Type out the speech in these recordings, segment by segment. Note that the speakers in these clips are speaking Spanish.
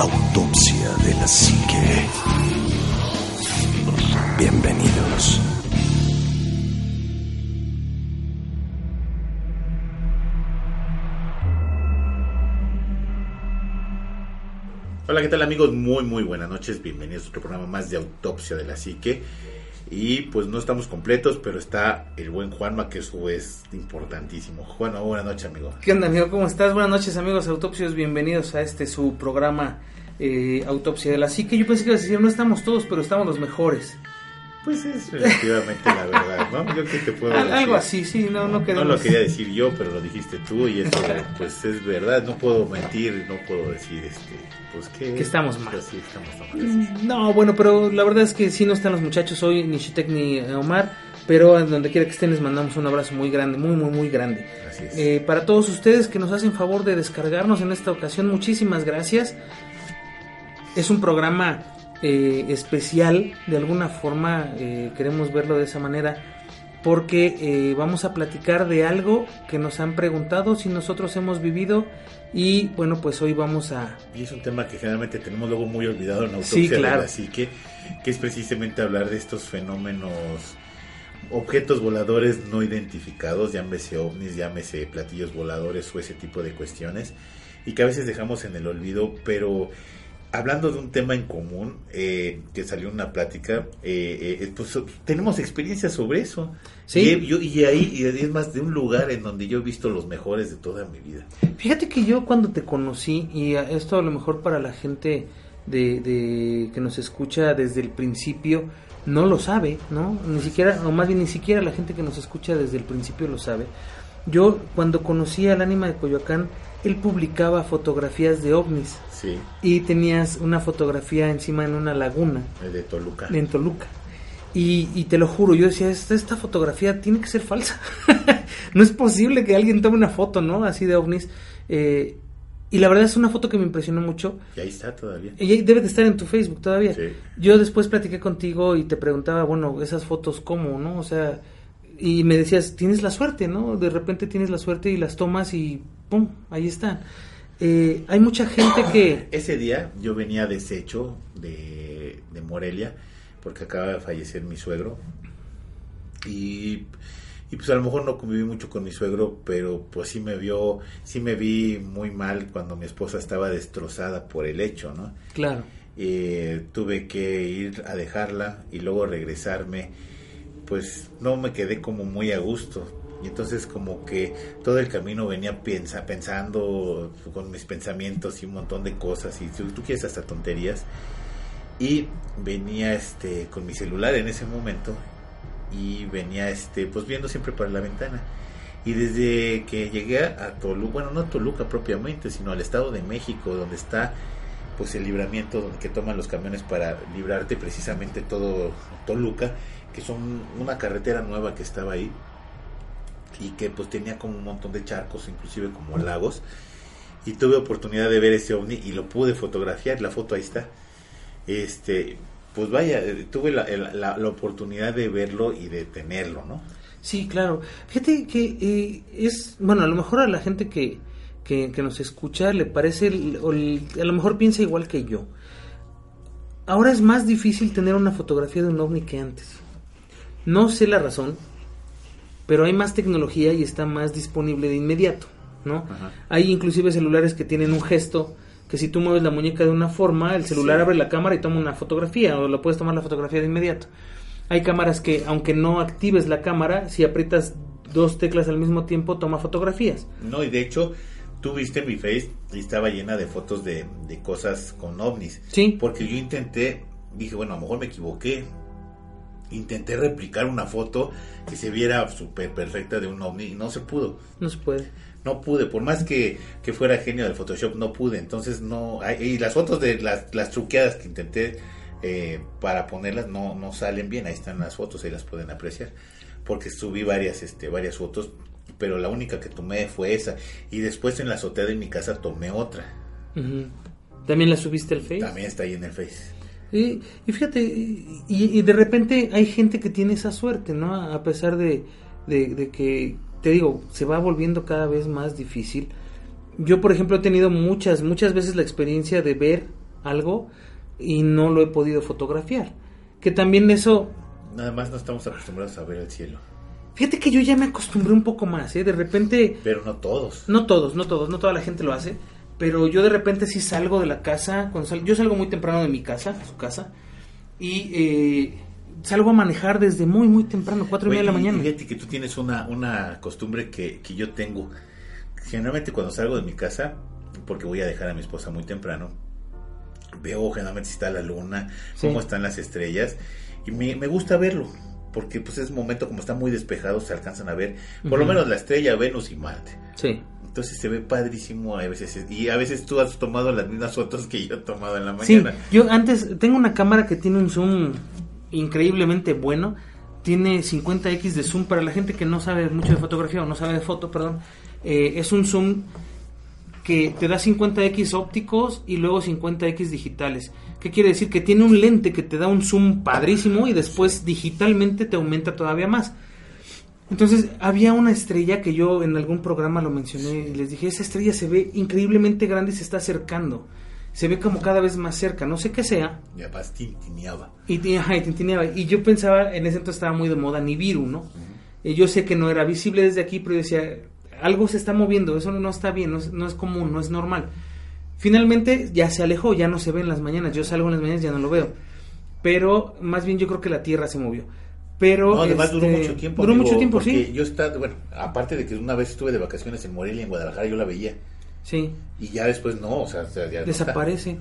Autopsia de la Psique. Bienvenidos. Hola, ¿qué tal amigos? Muy, muy buenas noches. Bienvenidos a otro programa más de Autopsia de la Psique. Y pues no estamos completos, pero está el buen Juanma, que eso es importantísimo. Juanma, buenas noches, amigo. ¿Qué onda, amigo? ¿Cómo estás? Buenas noches, amigos autopsios. Bienvenidos a este su programa eh, Autopsia de la Psique. Yo pensé que ibas a decir, no estamos todos, pero estamos los mejores. Pues es efectivamente la verdad, ¿no? Yo que te puedo decir. Algo así, sí, no, no No queremos... lo quería decir yo, pero lo dijiste tú y eso pues es verdad. No puedo mentir, no puedo decir este, pues que... Que estamos mal. Pues sí, estamos mal. Mm, No, bueno, pero la verdad es que sí no están los muchachos hoy, ni Shitek ni Omar, pero donde quiera que estén les mandamos un abrazo muy grande, muy, muy, muy grande. Así es. Eh, para todos ustedes que nos hacen favor de descargarnos en esta ocasión, muchísimas gracias. Es un programa eh, especial, de alguna forma eh, queremos verlo de esa manera, porque eh, vamos a platicar de algo que nos han preguntado si nosotros hemos vivido y bueno, pues hoy vamos a... Y es un tema que generalmente tenemos luego muy olvidado en la Sí, autopsia, claro. así que, que es precisamente hablar de estos fenómenos, objetos voladores no identificados, llámese ovnis, llámese platillos voladores o ese tipo de cuestiones, y que a veces dejamos en el olvido, pero hablando de un tema en común, eh, que salió en una plática, eh, eh, pues tenemos experiencia sobre eso. Sí. Y, yo- y ahí, y es más, de un lugar en donde yo he visto los mejores de toda mi vida. Fíjate que yo cuando te conocí, y esto a lo mejor para la gente de, de- que nos escucha desde el principio, no lo sabe, ¿no? Ni siquiera, o más bien ni siquiera la gente que nos escucha desde el principio lo sabe. Yo cuando conocí al ánima de Coyoacán, él publicaba fotografías de ovnis Sí, y tenías una fotografía encima en una laguna de Toluca. en Toluca. Y, y te lo juro, yo decía, esta, esta fotografía tiene que ser falsa. no es posible que alguien tome una foto, ¿no? Así de ovnis. Eh, y la verdad es una foto que me impresionó mucho. Y ahí está todavía. Y ahí debe de estar en tu Facebook todavía. Sí. Yo después platiqué contigo y te preguntaba, bueno, esas fotos cómo, ¿no? O sea, y me decías, tienes la suerte, ¿no? De repente tienes la suerte y las tomas y ¡pum! Ahí están. Eh, hay mucha gente que... Ese día yo venía deshecho de, de Morelia porque acaba de fallecer mi suegro y, y pues a lo mejor no conviví mucho con mi suegro pero pues sí me vio sí me vi muy mal cuando mi esposa estaba destrozada por el hecho no Claro. Eh, tuve que ir a dejarla y luego regresarme pues no me quedé como muy a gusto. Y entonces como que todo el camino venía piensa, pensando con mis pensamientos y un montón de cosas y tú, quieres hasta tonterías. Y venía este con mi celular en ese momento y venía este pues viendo siempre para la ventana. Y desde que llegué a Toluca bueno no Toluca propiamente sino al estado de México donde está pues el libramiento donde que toman los camiones para librarte precisamente todo Toluca que son una carretera nueva que estaba ahí y que pues tenía como un montón de charcos inclusive como lagos y tuve oportunidad de ver ese ovni y lo pude fotografiar la foto ahí está este pues vaya tuve la, la- oportunidad de verlo y de tenerlo no Sí, claro. Fíjate que eh, es, bueno, a lo mejor a la gente que, que, que nos escucha le parece, a lo mejor piensa igual que yo. Ahora es más difícil tener una fotografía de un ovni que antes. No sé la razón, pero hay más tecnología y está más disponible de inmediato, ¿no? Ajá. Hay inclusive celulares que tienen un gesto que si tú mueves la muñeca de una forma, el celular Sí. abre la cámara y toma una fotografía o lo puedes tomar la fotografía de inmediato. Hay cámaras que aunque no actives la cámara, si aprietas dos teclas al mismo tiempo toma fotografías. No, y de hecho, tú viste mi face y estaba llena de fotos de, de cosas con ovnis. Sí. Porque yo intenté, dije, bueno, a lo mejor me equivoqué. Intenté replicar una foto que se viera súper perfecta de un ovni y no se pudo. No se puede. No pude, por más que, que fuera genio del Photoshop, no pude. Entonces, no. Y las fotos de las, las truqueadas que intenté eh, para ponerlas no, no salen bien. Ahí están las fotos, ahí las pueden apreciar. Porque subí varias, este, varias fotos, pero la única que tomé fue esa. Y después en la azotea de mi casa tomé otra. ¿También la subiste al Face? También está ahí en el Face. Y, y fíjate, y, y de repente hay gente que tiene esa suerte, ¿no? A pesar de, de, de que, te digo, se va volviendo cada vez más difícil. Yo, por ejemplo, he tenido muchas, muchas veces la experiencia de ver algo y no lo he podido fotografiar. Que también eso... Nada más no estamos acostumbrados a ver el cielo. Fíjate que yo ya me acostumbré un poco más, ¿eh? De repente... Pero no todos. No todos, no todos, no toda la gente lo hace. Pero yo de repente sí salgo de la casa, cuando sal- yo salgo muy temprano de mi casa, su casa, y eh, salgo a manejar desde muy, muy temprano, cuatro y media de la mañana. y Fíjate que tú tienes una, una costumbre que, que yo tengo. Generalmente cuando salgo de mi casa, porque voy a dejar a mi esposa muy temprano, veo generalmente si está la luna, Sí. cómo están las estrellas, y me, me gusta verlo. Porque pues es momento como está muy despejado, se alcanzan a ver, por lo Ujú. menos la estrella, Venus y Marte. Sí. Entonces se ve padrísimo a veces. Y a veces tú has tomado las mismas fotos que yo he tomado en la Sí, mañana. yo antes tengo una cámara que tiene un zoom increíblemente bueno. Tiene 50x de zoom para la gente que no sabe mucho de fotografía o no sabe de foto, perdón. eh, es un zoom que te da 50x ópticos y luego 50x digitales. ¿Qué quiere decir? Que tiene un lente que te da un zoom padrísimo y después digitalmente te aumenta todavía más. Entonces había una estrella que yo en algún programa lo mencioné y les dije, esa estrella se ve increíblemente grande y se está acercando. Se ve como cada vez más cerca, no sé qué sea. Y además tintineaba. Y, y, ajá, y tintineaba. Y yo pensaba, en ese entonces estaba muy de moda Nibiru, ¿no? Y yo sé que no era visible desde aquí, pero yo decía, algo se está moviendo, eso no está bien, no es, no es común, no es normal. Finalmente ya se alejó, ya no se ve en las mañanas, yo salgo en las mañanas ya no lo veo. Pero más bien yo creo que la Tierra se movió. Pero No, además duró este, mucho tiempo. Duró amigo, mucho tiempo, porque sí. Yo estaba, bueno, aparte de que una vez estuve de vacaciones en Morelia, en Guadalajara, yo la veía. Sí. Y ya después no, o sea, ya desaparece.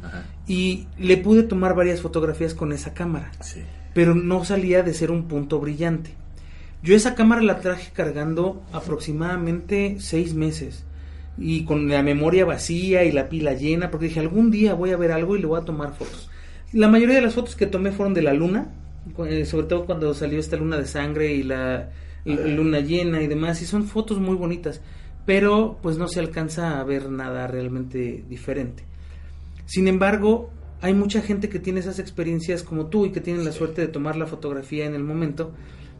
Y le pude tomar varias fotografías con esa cámara, Sí. pero no salía de ser un punto brillante. Yo esa cámara la traje cargando aproximadamente seis meses y con la memoria vacía y la pila llena, porque dije algún día voy a ver algo y le voy a tomar fotos. La mayoría de las fotos que tomé fueron de la luna, sobre todo cuando salió esta luna de sangre y la, luna llena y demás, y son fotos muy bonitas, pero pues no se alcanza a ver nada realmente diferente. Sin embargo, hay mucha gente que tiene esas experiencias como tú y que tienen la Sí. suerte de tomar la fotografía en el momento,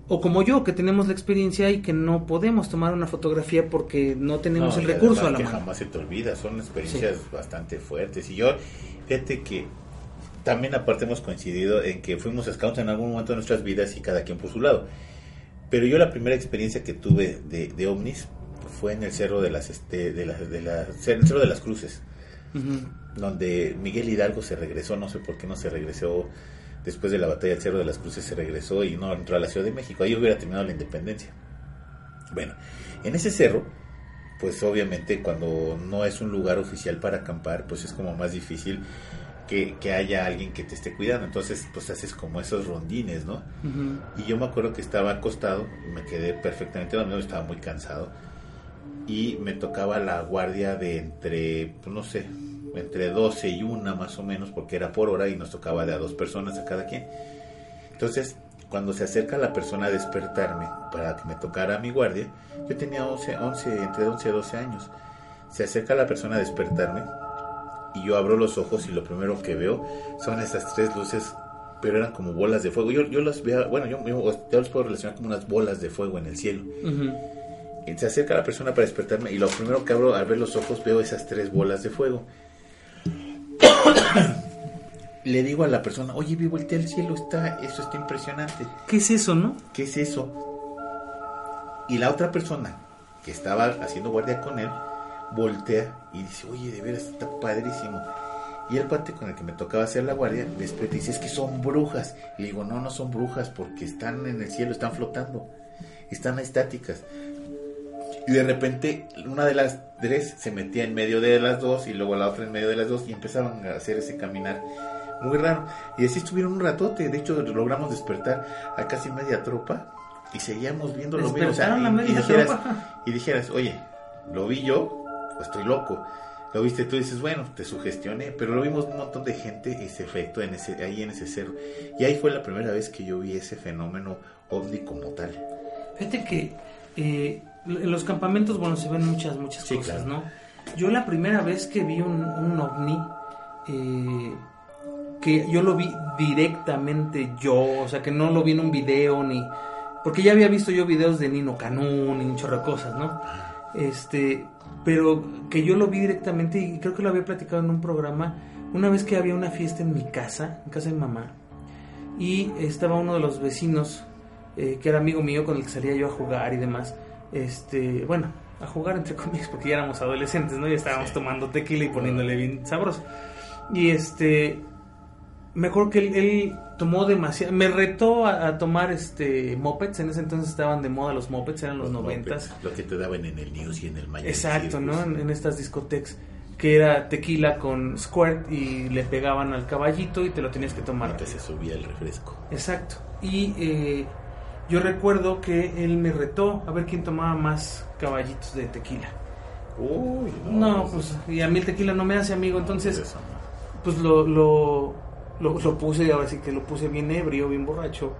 o como yo, que tenemos la experiencia y que no podemos tomar una fotografía porque no tenemos No, el recurso a la que mano. jamás se te olvida, son experiencias bastante fuertes. Y yo, fíjate que también aparte hemos coincidido en que fuimos scouts en algún momento de nuestras vidas y cada quien por su lado. Pero yo la primera experiencia que tuve de, de ovnis fue en el cerro de las, este, de las, de las, el cerro de las cruces. Donde Miguel Hidalgo se regresó, no sé por qué no se regresó después de la batalla del Cerro de las Cruces, se regresó y no entró a la Ciudad de México, ahí hubiera terminado la independencia. Bueno, en ese cerro, pues obviamente cuando no es un lugar oficial para acampar, pues es como más difícil que, que haya alguien que te esté cuidando, entonces pues haces como esos rondines, ¿no? Ujú. Y yo me acuerdo que estaba acostado, me quedé perfectamente dormido, estaba muy cansado. Y me tocaba la guardia de entre, pues, no sé, entre 12 y 1 más o menos, porque era por hora y nos tocaba de a dos personas a cada quien. Entonces, cuando se acerca la persona a despertarme para que me tocara mi guardia, yo tenía 11, 11, entre 11 y 12 años. Se acerca la persona a despertarme y yo abro los ojos y lo primero que veo son esas tres luces, pero eran como bolas de fuego. Yo, yo las veo, bueno, yo, yo, los puedo relacionar como unas bolas de fuego en el cielo. Y se acerca la persona para despertarme y lo primero que abro al ver los ojos veo esas tres bolas de fuego. Le digo a la persona, oye, vi voltea el cielo, está, eso está impresionante. ¿Qué es eso, no? ¿Qué es eso? Y la otra persona que estaba haciendo guardia con él, voltea y dice, oye, de veras está padrísimo. Y el cuate con el que me tocaba hacer la guardia despierta y dice, es que son brujas. Y digo, no, no son brujas porque están en el cielo, están flotando, están estáticas. Y de repente una de las tres se metía en medio de las dos y luego la otra en medio de las dos y empezaban a hacer ese caminar muy raro. Y así estuvieron un ratote, de hecho logramos despertar a casi media tropa y seguíamos viendo lo mismo. O sea, Despertaron a y- y, media dijeras, tropa. y dijeras, oye, lo vi yo o estoy loco. Lo viste tú y dices, bueno, te sugestioné, pero lo vimos un montón de gente ese efecto en ese, ahí en ese cerro. Y ahí fue la primera vez que yo vi ese fenómeno ovni como tal. Fíjate que eh, en los campamentos, bueno, se ven muchas, muchas Sí, cosas, claro. ¿no? Yo la primera vez que vi un, un ovni, eh, que yo lo vi directamente yo, o sea, que no lo vi en un video ni... Porque ya había visto yo videos de Nino Canún y un chorro de cosas, ¿no? Este, pero que yo lo vi directamente y creo que lo había platicado en un programa, una vez que había una fiesta en mi casa, en casa de mi mamá, y estaba uno de los vecinos, eh, que era amigo mío con el que salía yo a jugar y demás, este, bueno, a jugar entre comillas porque ya éramos adolescentes, ¿no? Ya estábamos tomando tequila y poniéndole bien sabroso. Y este, me acuerdo que él, él tomó demasiado, me retó a, a tomar este mopeds, en ese entonces estaban de moda los mopeds, eran los noventas. Lo que te daban en el News y en el Miami Exacto, ¿no? En, en estas discotecas que era tequila con squirt y le pegaban al caballito y te lo tenías que tomar. Antes se subía el refresco. Exacto. Y eh, yo recuerdo que él me retó a ver quién tomaba más caballitos de tequila. Uy, No, pues y a mí el tequila no me hace amigo, entonces no. pues lo, lo, lo, lo puse, ahora sí que lo puse bien ebrio, bien borracho.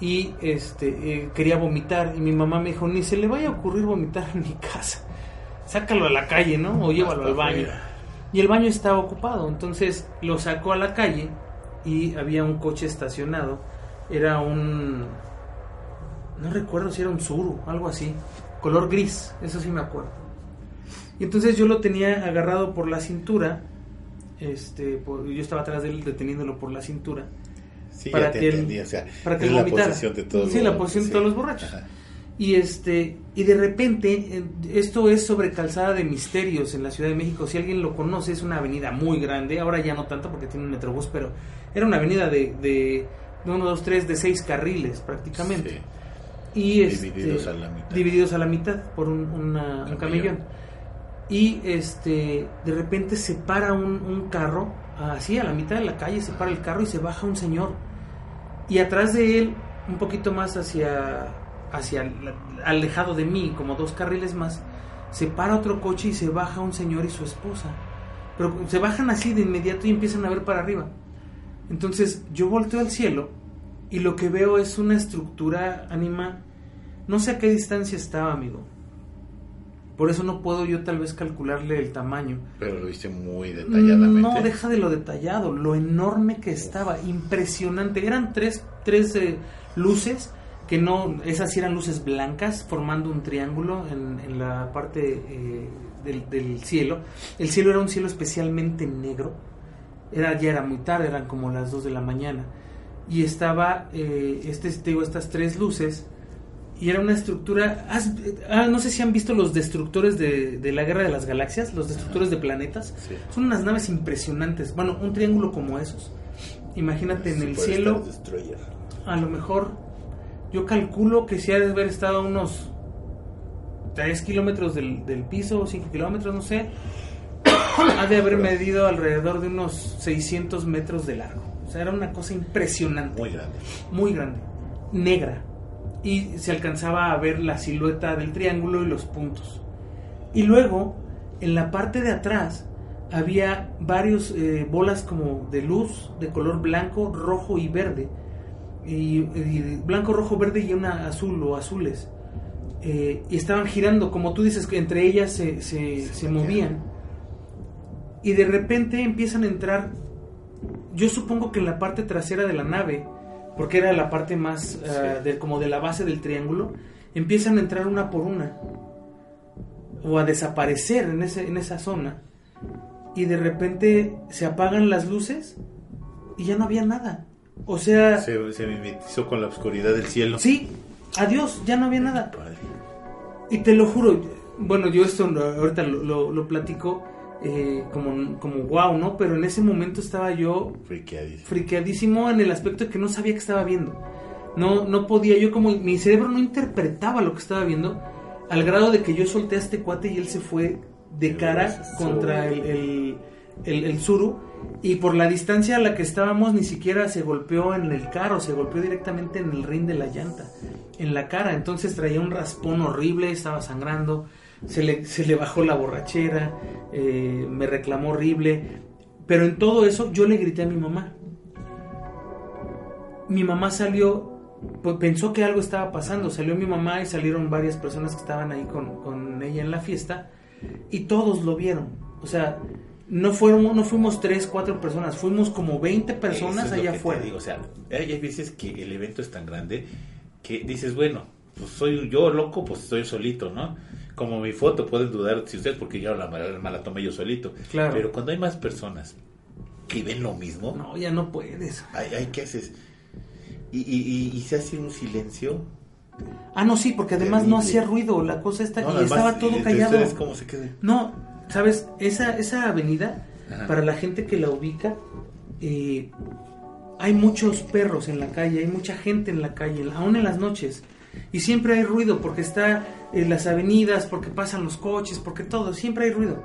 Y este eh, quería vomitar y mi mamá me dijo, ni se le vaya a ocurrir vomitar en mi casa. Sácalo a la calle, ¿no? O llévalo al baño. Y el baño estaba ocupado, entonces lo sacó a la calle y había un coche estacionado. Era un... No recuerdo si era un Suru, algo así. Color gris, eso sí me acuerdo. Y entonces yo lo tenía agarrado por la cintura. Este, por- yo estaba atrás de él deteniéndolo por la cintura. Sí, para ya te que él- entendí, o sea, para que es él la vomitara. posesión de todos Sí, los la posesión de todos los borrachos. Ajá. Y este y de repente esto es sobre Calzada de Misterios en la Ciudad de México. Si alguien lo conoce es una avenida muy grande. Ahora ya no tanto porque tiene un metrobús, pero era una avenida de de, de uno, dos, tres, de seis carriles prácticamente. Sí. Y este, Divididos a la mitad. divididos a la mitad por un, una- un Camellón. Y este de repente se para un, un carro así a la mitad de la calle se para el carro y se baja un señor. Y atrás de él un poquito más hacia hacia alejado de mí como dos carriles más se para otro coche y se baja un señor y su esposa. Pero se bajan así de inmediato y empiezan a ver para arriba. Entonces yo volteo al cielo y lo que veo es una estructura anima no sé a qué distancia estaba amigo por eso no puedo yo tal vez calcularle el tamaño Pero lo viste muy detalladamente. no, deja de lo detallado, lo enorme que estaba, impresionante. Eran tres, tres eh, luces, que no, esas sí eran luces blancas, formando un triángulo en, en la parte eh, del, del cielo. El cielo era un cielo especialmente negro. Era, ya era muy tarde, eran como las 2 de la mañana. Y estaba, eh, este, te digo, estas tres luces y era una estructura. ¿has- ah, no sé si han visto los destructores de, de la guerra de las galaxias, los destructores de planetas. Sí. Son unas naves impresionantes. Bueno, un triángulo como esos. Imagínate en el cielo, a lo mejor yo calculo que si ha de haber estado a unos 3 kilómetros del, del piso, 5 kilómetros, no sé. ha de haber medido alrededor de unos 600 metros de largo. O sea, era una cosa impresionante Muy grande. muy grande, negra, y se alcanzaba a ver la silueta del triángulo y los puntos. Y luego, en la parte de atrás, había varios eh, bolas como de luz de color blanco, rojo y verde. Y, y blanco, rojo, verde y una azul o azules. Eh, y estaban girando, como tú dices, que entre ellas se, se, se movían. Y de repente empiezan a entrar yo supongo que en la parte trasera de la nave, porque era la parte más eh, de, como de la base del triángulo, empiezan a entrar una por una o a desaparecer en, ese, en esa zona y de repente se apagan las luces y ya no había nada. O sea, Se, se mimetizó con la oscuridad del cielo. sí, adiós, ya no había nada. Padre. Y te lo juro, bueno, yo esto ahorita lo, lo, lo platico eh, como, como wow, ¿no? Pero en ese momento estaba yo Friqueadísimo. friqueadísimo en el aspecto de que no sabía que estaba viendo. No, no podía, yo como mi cerebro no interpretaba lo que estaba viendo, al grado de que yo solté a este cuate y él se fue de cara contra el, el, el, el Zuru y por la distancia a la que estábamos ni siquiera se golpeó en el carro, se golpeó directamente en el rin de la llanta, en la cara, entonces traía un raspón horrible, estaba sangrando, se le, se le bajó la borrachera, eh, me reclamó horrible, pero en todo eso yo le grité a mi mamá. Mi mamá salió, pues, pensó que algo estaba pasando, salió mi mamá y salieron varias personas que estaban ahí con, con ella en la fiesta y todos lo vieron. O sea, no fueron, no fuimos tres, cuatro personas, fuimos como 20 personas es allá afuera. digo, O sea, hay veces que el evento es tan grande que dices, bueno, pues soy yo loco, pues estoy solito, ¿no? Como mi foto, pueden dudar si ustedes, porque yo la, la la tomé yo solito. Claro. Pero cuando hay más personas que ven lo mismo, No, ya no puedes. ay, ay, ¿qué haces? Y, y, y, y se hace un silencio. Ah, no, sí, porque además no hacía ruido, la cosa está No, y además, estaba todo y callado. cómo se queda? No, sabes, esa, esa avenida, Ajá. para la gente que la ubica, eh, hay muchos perros en la calle, hay mucha gente en la calle, aún en las noches. Y siempre hay ruido porque está en las avenidas, porque pasan los coches, porque todo, siempre hay ruido.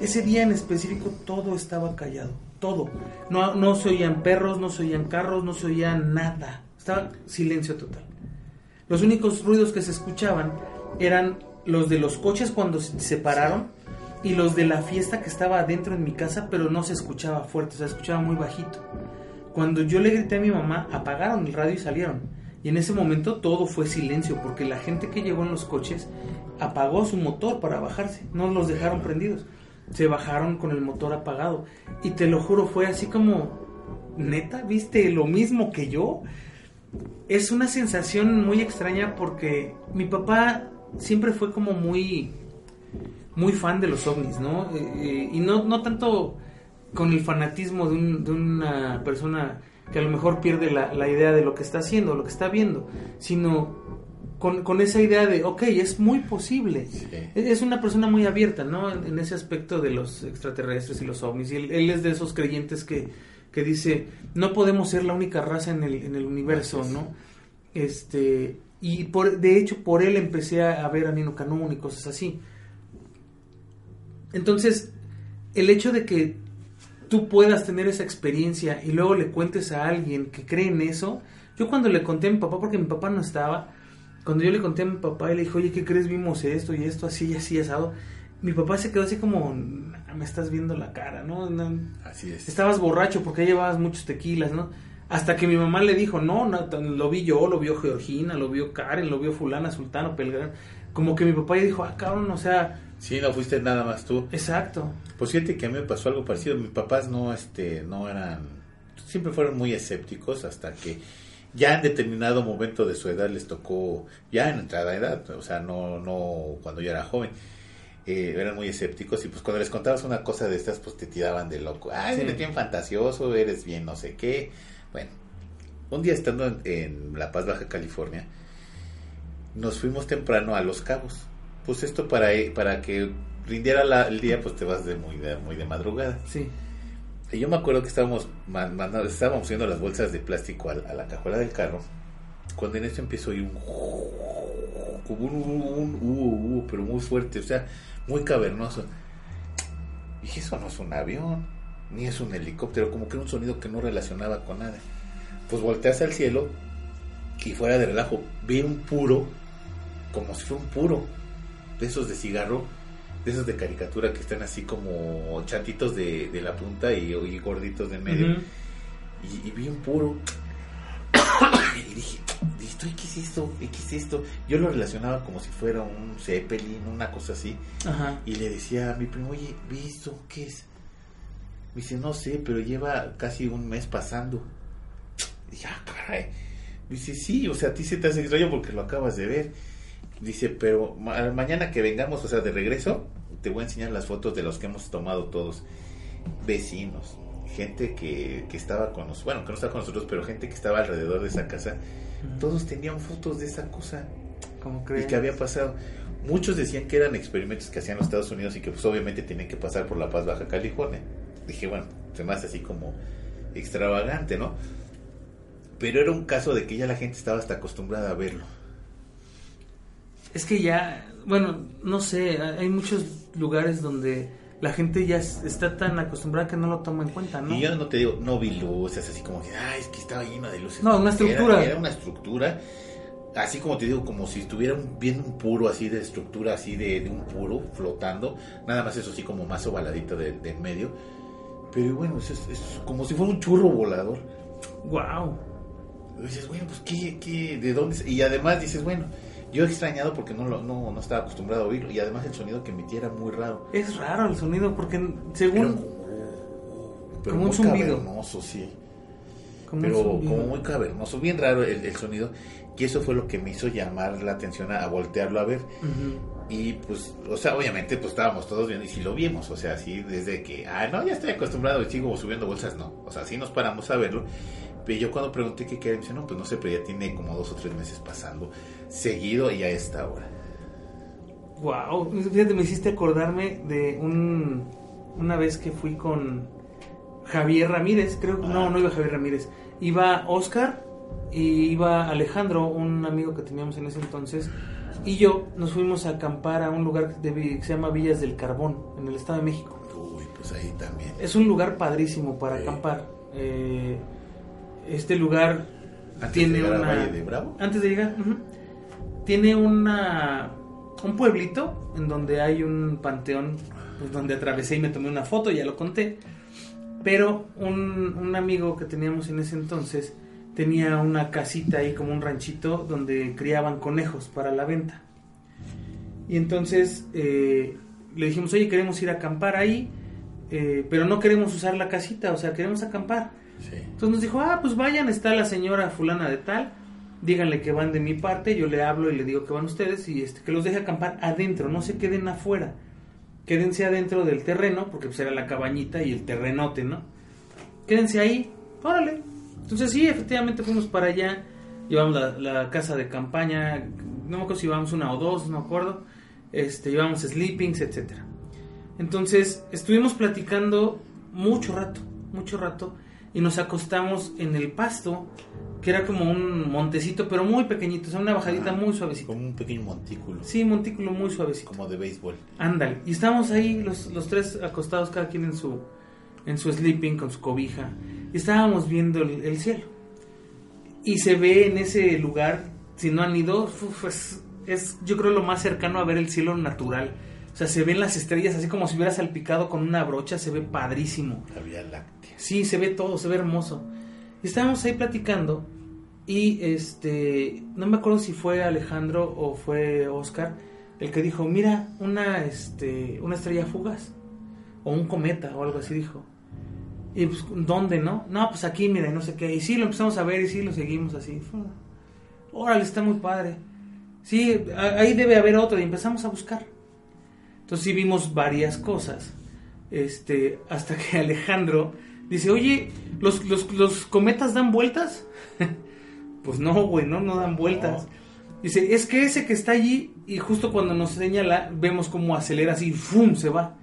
Ese día en específico todo estaba callado, todo. No, no se oían perros, no se oían carros, no se oía nada. Estaba silencio total. Los únicos ruidos que se escuchaban eran los de los coches cuando se separaron y los de la fiesta que estaba adentro en mi casa, pero no se escuchaba fuerte, se escuchaba muy bajito. Cuando yo le grité a mi mamá, apagaron el radio y salieron. Y en ese momento todo fue silencio, porque la gente que llegó en los coches apagó su motor para bajarse, no los dejaron prendidos. Se bajaron con el motor apagado. Y te lo juro, fue así como, neta, viste lo mismo que yo es una sensación muy extraña porque mi papá siempre fue como muy muy fan de los ovnis, ¿no? Eh, eh, y no, no tanto con el fanatismo de, un- de una persona que a lo mejor pierde la, la idea de lo que está haciendo, lo que está viendo, sino con, con esa idea de, ok, es muy posible. Sí. Es una persona muy abierta, ¿no? En, en ese aspecto de los extraterrestres y los ovnis. Y él, él es de esos creyentes que, que dice, no podemos ser la única raza en el, en el universo. ¿no? Este, y por, de hecho, por él empecé a, a ver a Nino Canún y cosas así. Entonces, el hecho de que tú puedas tener esa experiencia y luego le cuentes a alguien que cree en eso, yo cuando le conté a mi papá, porque mi papá no estaba, cuando yo le conté a mi papá y le dije, oye, ¿qué crees? Vimos esto y esto, así y así asado. Mi papá se quedó así como, "Nah, me estás viendo la cara, ¿no? No, Así es. Estabas borracho porque llevabas muchos tequilas, ¿no? Hasta que mi mamá le dijo, no, no, lo vi yo, lo vio Georgina, lo vio Karen, lo vio fulana, sultano, pelgrán. Como que mi papá ya dijo, ah, cabrón, o sea, Sí, no fuiste nada más tú. exacto. Pues fíjate que a mí me pasó algo parecido. Mis papás no, este, no eran, siempre fueron muy escépticos hasta que ya en determinado momento de su edad les tocó, ya en entrada de edad, o sea, no, no cuando yo era joven, eh, eran muy escépticos y pues cuando les contabas una cosa de estas, pues te tiraban de loco. Ay, Sí. eres bien fantasioso, eres bien no sé qué. Bueno, un día estando en, en La Paz, Baja California, nos fuimos temprano a Los Cabos. Pues esto para, para que rindiera la- el día, pues te vas de muy de, muy de madrugada. Sí. Y yo me acuerdo que estábamos man- mandando, estábamos subiendo las bolsas de plástico a, a la cajuela del carro. Cuando en esto empezó a oír un como un, un, un- uh, pero muy fuerte, o sea, muy cavernoso. Y dije, eso no es un avión, ni es un helicóptero, como que era un sonido que no relacionaba con nada. Pues volteas al cielo y fuera de relajo, vi un puro, como si fuera un puro, de esos de cigarro, de esos de caricatura que están así como chatitos de, de la punta y, y gorditos de medio. Ujú. y, y vi un puro. y dije, ¿esto, ¿qué es esto? ¿Y ¿Qué es esto? Yo lo relacionaba como si fuera un Zeppelin, una cosa así. Ajá. Y le decía a mi primo, oye, ¿vi esto? ¿Qué es? Me dice, no sé, pero lleva casi un mes pasando. dije, ah, caray. Dice, sí, o sea, a ti se te hace extraño porque lo acabas de ver. Dice, pero ma- mañana que vengamos, o sea, de regreso, te voy a enseñar las fotos de los que hemos tomado todos. Vecinos, gente que, que estaba con nosotros, bueno, que no estaba con nosotros, pero gente que estaba alrededor de esa casa. Todos tenían fotos de esa cosa ¿Cómo y crees? que había pasado. Muchos decían que eran experimentos que hacían los Estados Unidos y que pues obviamente tenían que pasar por La Paz, Baja California. Dije, bueno, se me hace así como extravagante, ¿no? Pero era un caso de que ya la gente estaba hasta acostumbrada a verlo. Es que ya, bueno, no sé, hay muchos lugares donde la gente ya es- está tan acostumbrada que no lo toma en cuenta, ¿no? Y yo no te digo, no vi luces, así como que, ay, es que estaba lleno de luces. No, una estructura. Era, una estructura, así como te digo, como si estuvieran viendo un puro así de estructura, así de, de un puro flotando. Nada más eso así como más ovaladito de, de en medio. Pero bueno, es, es- es como si fuera un churro volador. Wow. Y dices, bueno, pues, ¿qué, qué, de dónde? Y además dices, bueno, yo he extrañado porque no, lo, no, no estaba acostumbrado a oírlo. Y además el sonido que emitía era muy raro. Es raro el sonido porque Era según como, pero como un muy zumbido. cavernoso, sí. como pero como muy cavernoso, bien raro el, el sonido. Y eso fue lo que me hizo llamar la atención a, a voltearlo a ver. Ujú. Y pues, o sea, obviamente, pues estábamos todos viendo y sí lo vimos, o sea, así desde que, ah, no, ya estoy acostumbrado y sigo subiendo bolsas, no, o sea, sí nos paramos a verlo. Pero yo cuando pregunté qué quería, me dice, no, pues no sé, pero ya tiene como dos o tres meses pasando seguido y a esta hora. Wow, fíjate, me hiciste acordarme de un, una vez que fui con Javier Ramírez, creo, Ah. no, no iba Javier Ramírez, iba Oscar y iba Alejandro, un amigo que teníamos en ese entonces, y yo nos fuimos a acampar a un lugar de que se llama Villas del Carbón, en el Estado de México. Uy, pues ahí también. Es un lugar padrísimo para Sí. acampar. Eh, este lugar Antes tiene de una... Valle de Bravo. Antes de llegar. Tiene una un pueblito en donde hay un panteón pues, donde atravesé y me tomé una foto, ya lo conté. Pero un, un amigo que teníamos en ese entonces tenía una casita ahí como un ranchito donde criaban conejos para la venta. Y entonces eh, le dijimos, oye, queremos ir a acampar ahí, eh, pero no queremos usar la casita, o sea, queremos acampar. Sí. Entonces nos dijo, ah, pues vayan, está la señora fulana de tal, díganle que van de mi parte, yo le hablo y le digo que van ustedes y este, que los deje acampar adentro, no se queden afuera, quédense adentro del terreno, porque pues la cabañita y el terrenote, ¿no? Quédense ahí, órale. Entonces sí, efectivamente fuimos para allá, llevamos la, la casa de campaña, no me acuerdo si llevamos una o dos, no me acuerdo, este, llevamos sleepings, etcétera. Entonces estuvimos platicando mucho rato, mucho rato, y nos acostamos en el pasto, que era como un montecito, pero muy pequeñito, o sea, una bajadita muy suavecita. Como un pequeño montículo. Sí, montículo muy suavecito. Como de béisbol. Ándale. Y estábamos ahí los, los tres acostados, cada quien en su, en su sleeping, con su cobija. Y estábamos viendo el, el cielo. Y se ve en ese lugar, si no han ido, uf, es, es yo creo lo más cercano a ver el cielo natural. O sea, se ven las estrellas así como si hubiera salpicado con una brocha, se ve padrísimo. La Vía Láctea. Sí, se ve todo, se ve hermoso. Estábamos ahí platicando y este, no me acuerdo si fue Alejandro o fue Oscar el que dijo, mira, una, este, una estrella fugaz o un cometa o algo así dijo. Y pues, ¿dónde, no? No, pues aquí, mira, y no sé qué. Y sí, lo empezamos a ver y sí, lo seguimos así. Órale, está muy padre. Sí, ahí debe haber otro y empezamos a buscar. Entonces sí vimos varias cosas. Este, hasta que Alejandro dice, oye, ¿los, los, los cometas dan vueltas? pues no, güey, no, no dan vueltas. No. Dice, es que ese que está allí, y justo cuando nos señala, vemos como acelera así, ¡fum! se va.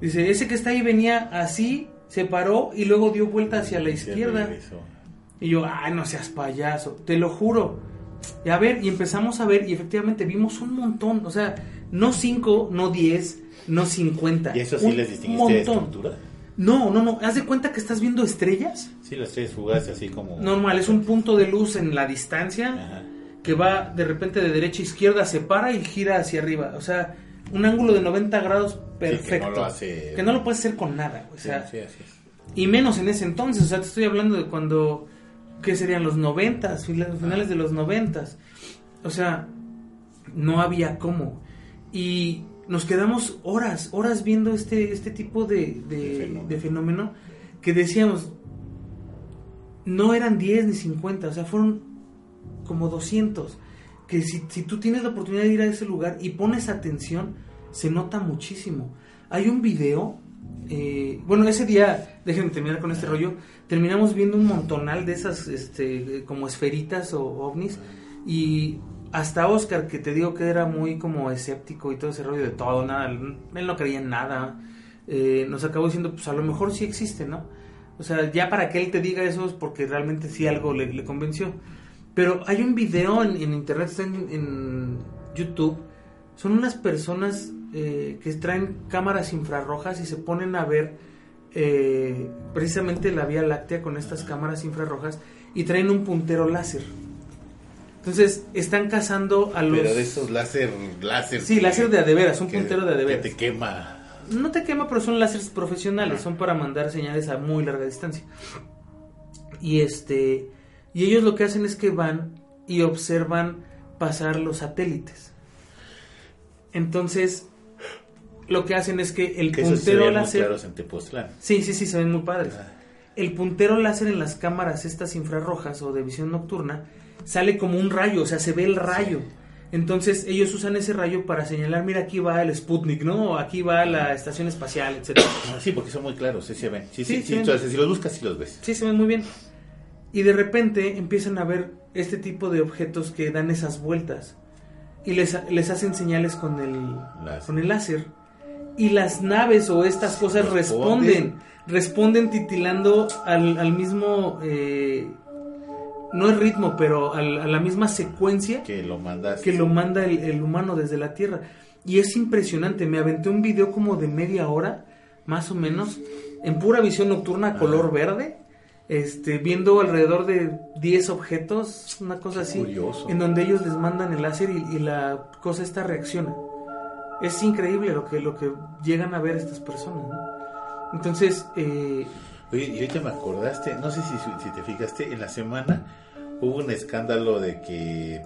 Dice, ese que está ahí venía así, se paró y luego dio vuelta hacia la izquierda. Y yo, ay, no seas payaso, te lo juro. Y a ver, y empezamos a ver, y efectivamente vimos un montón, o sea, no cinco, no diez, no cincuenta. ¿Y eso sí un les distinguiste de estructura? No, no, no, haz de cuenta que estás viendo estrellas. Sí, las tres fugaces así como... Normal, es un punto de luz en la distancia Ajá. que va de repente de derecha a izquierda, se para y gira hacia arriba. O sea, un ángulo de 90 grados perfecto. no lo hace- Que no lo puedes hacer con nada. O sea, sí, así es. y menos en ese entonces, o sea, te estoy hablando de cuando, ¿qué serían los noventas, finales de los noventas? O sea, no había cómo. Y nos quedamos horas, horas viendo este, este tipo de, de, De fenómeno. de fenómeno que decíamos, no eran 10 ni 50, o sea, fueron como 200. Que si, si tú tienes la oportunidad de ir a ese lugar y pones atención, se nota muchísimo. Hay un video, eh, bueno, ese día, déjenme terminar con este rollo, terminamos viendo un montonal de esas este, como esferitas o ovnis y hasta Oscar, que te digo que era muy como escéptico y todo ese rollo de todo, nada, él no creía en nada, eh, nos acabó diciendo, pues a lo mejor sí existe, ¿no? O sea, ya para que él te diga eso es porque realmente sí algo le, convenció. Pero hay un video en, internet, está en, en YouTube, son unas personas eh, que traen cámaras infrarrojas y se ponen a ver eh, precisamente la Vía Láctea con estas cámaras infrarrojas y traen un puntero láser. Entonces están cazando a los... Pero de esos láser, láser. Sí, que- láser de a de veras, un que- puntero de a de que te quema. No te quema, pero son láseres profesionales, son para mandar señales a muy larga distancia. Y este y ellos lo que hacen es que van y observan pasar los satélites. Entonces, lo que hacen es que el Que se puntero muy láser claros en Tepoztlán. Sí, sí, sí, se ven muy padres. Ah. El puntero láser en las cámaras estas infrarrojas o de visión nocturna sale como un rayo, o sea, se ve el rayo. Entonces ellos usan ese rayo para señalar, mira, aquí va el Sputnik, ¿no? Aquí va la estación espacial, etcétera. Ah, Sí, porque son muy claros, sí se ven. Sí, Sí, sí, sí, entonces, si los buscas, sí los ves. Sí, se ven muy bien. Y de repente empiezan a ver este tipo de objetos que dan esas vueltas. Y les, les hacen señales con el Láser. con el láser. Y las naves o estas cosas Responden. responden. Responden titilando al, al mismo... eh, no el ritmo, pero a la misma secuencia Que lo que lo manda el, el humano desde la Tierra. Y es impresionante. Me aventé un video como de media hora, más o menos, en pura visión nocturna, color verde. Este, viendo alrededor de 10 objetos, una cosa así, curioso. en donde ellos les mandan el láser y, y la cosa esta reacciona. Es increíble lo que, lo que llegan a ver estas personas. ¿no? Entonces, eh, Oye, y ahorita me acordaste, no sé si, si te fijaste, en la semana hubo un escándalo de que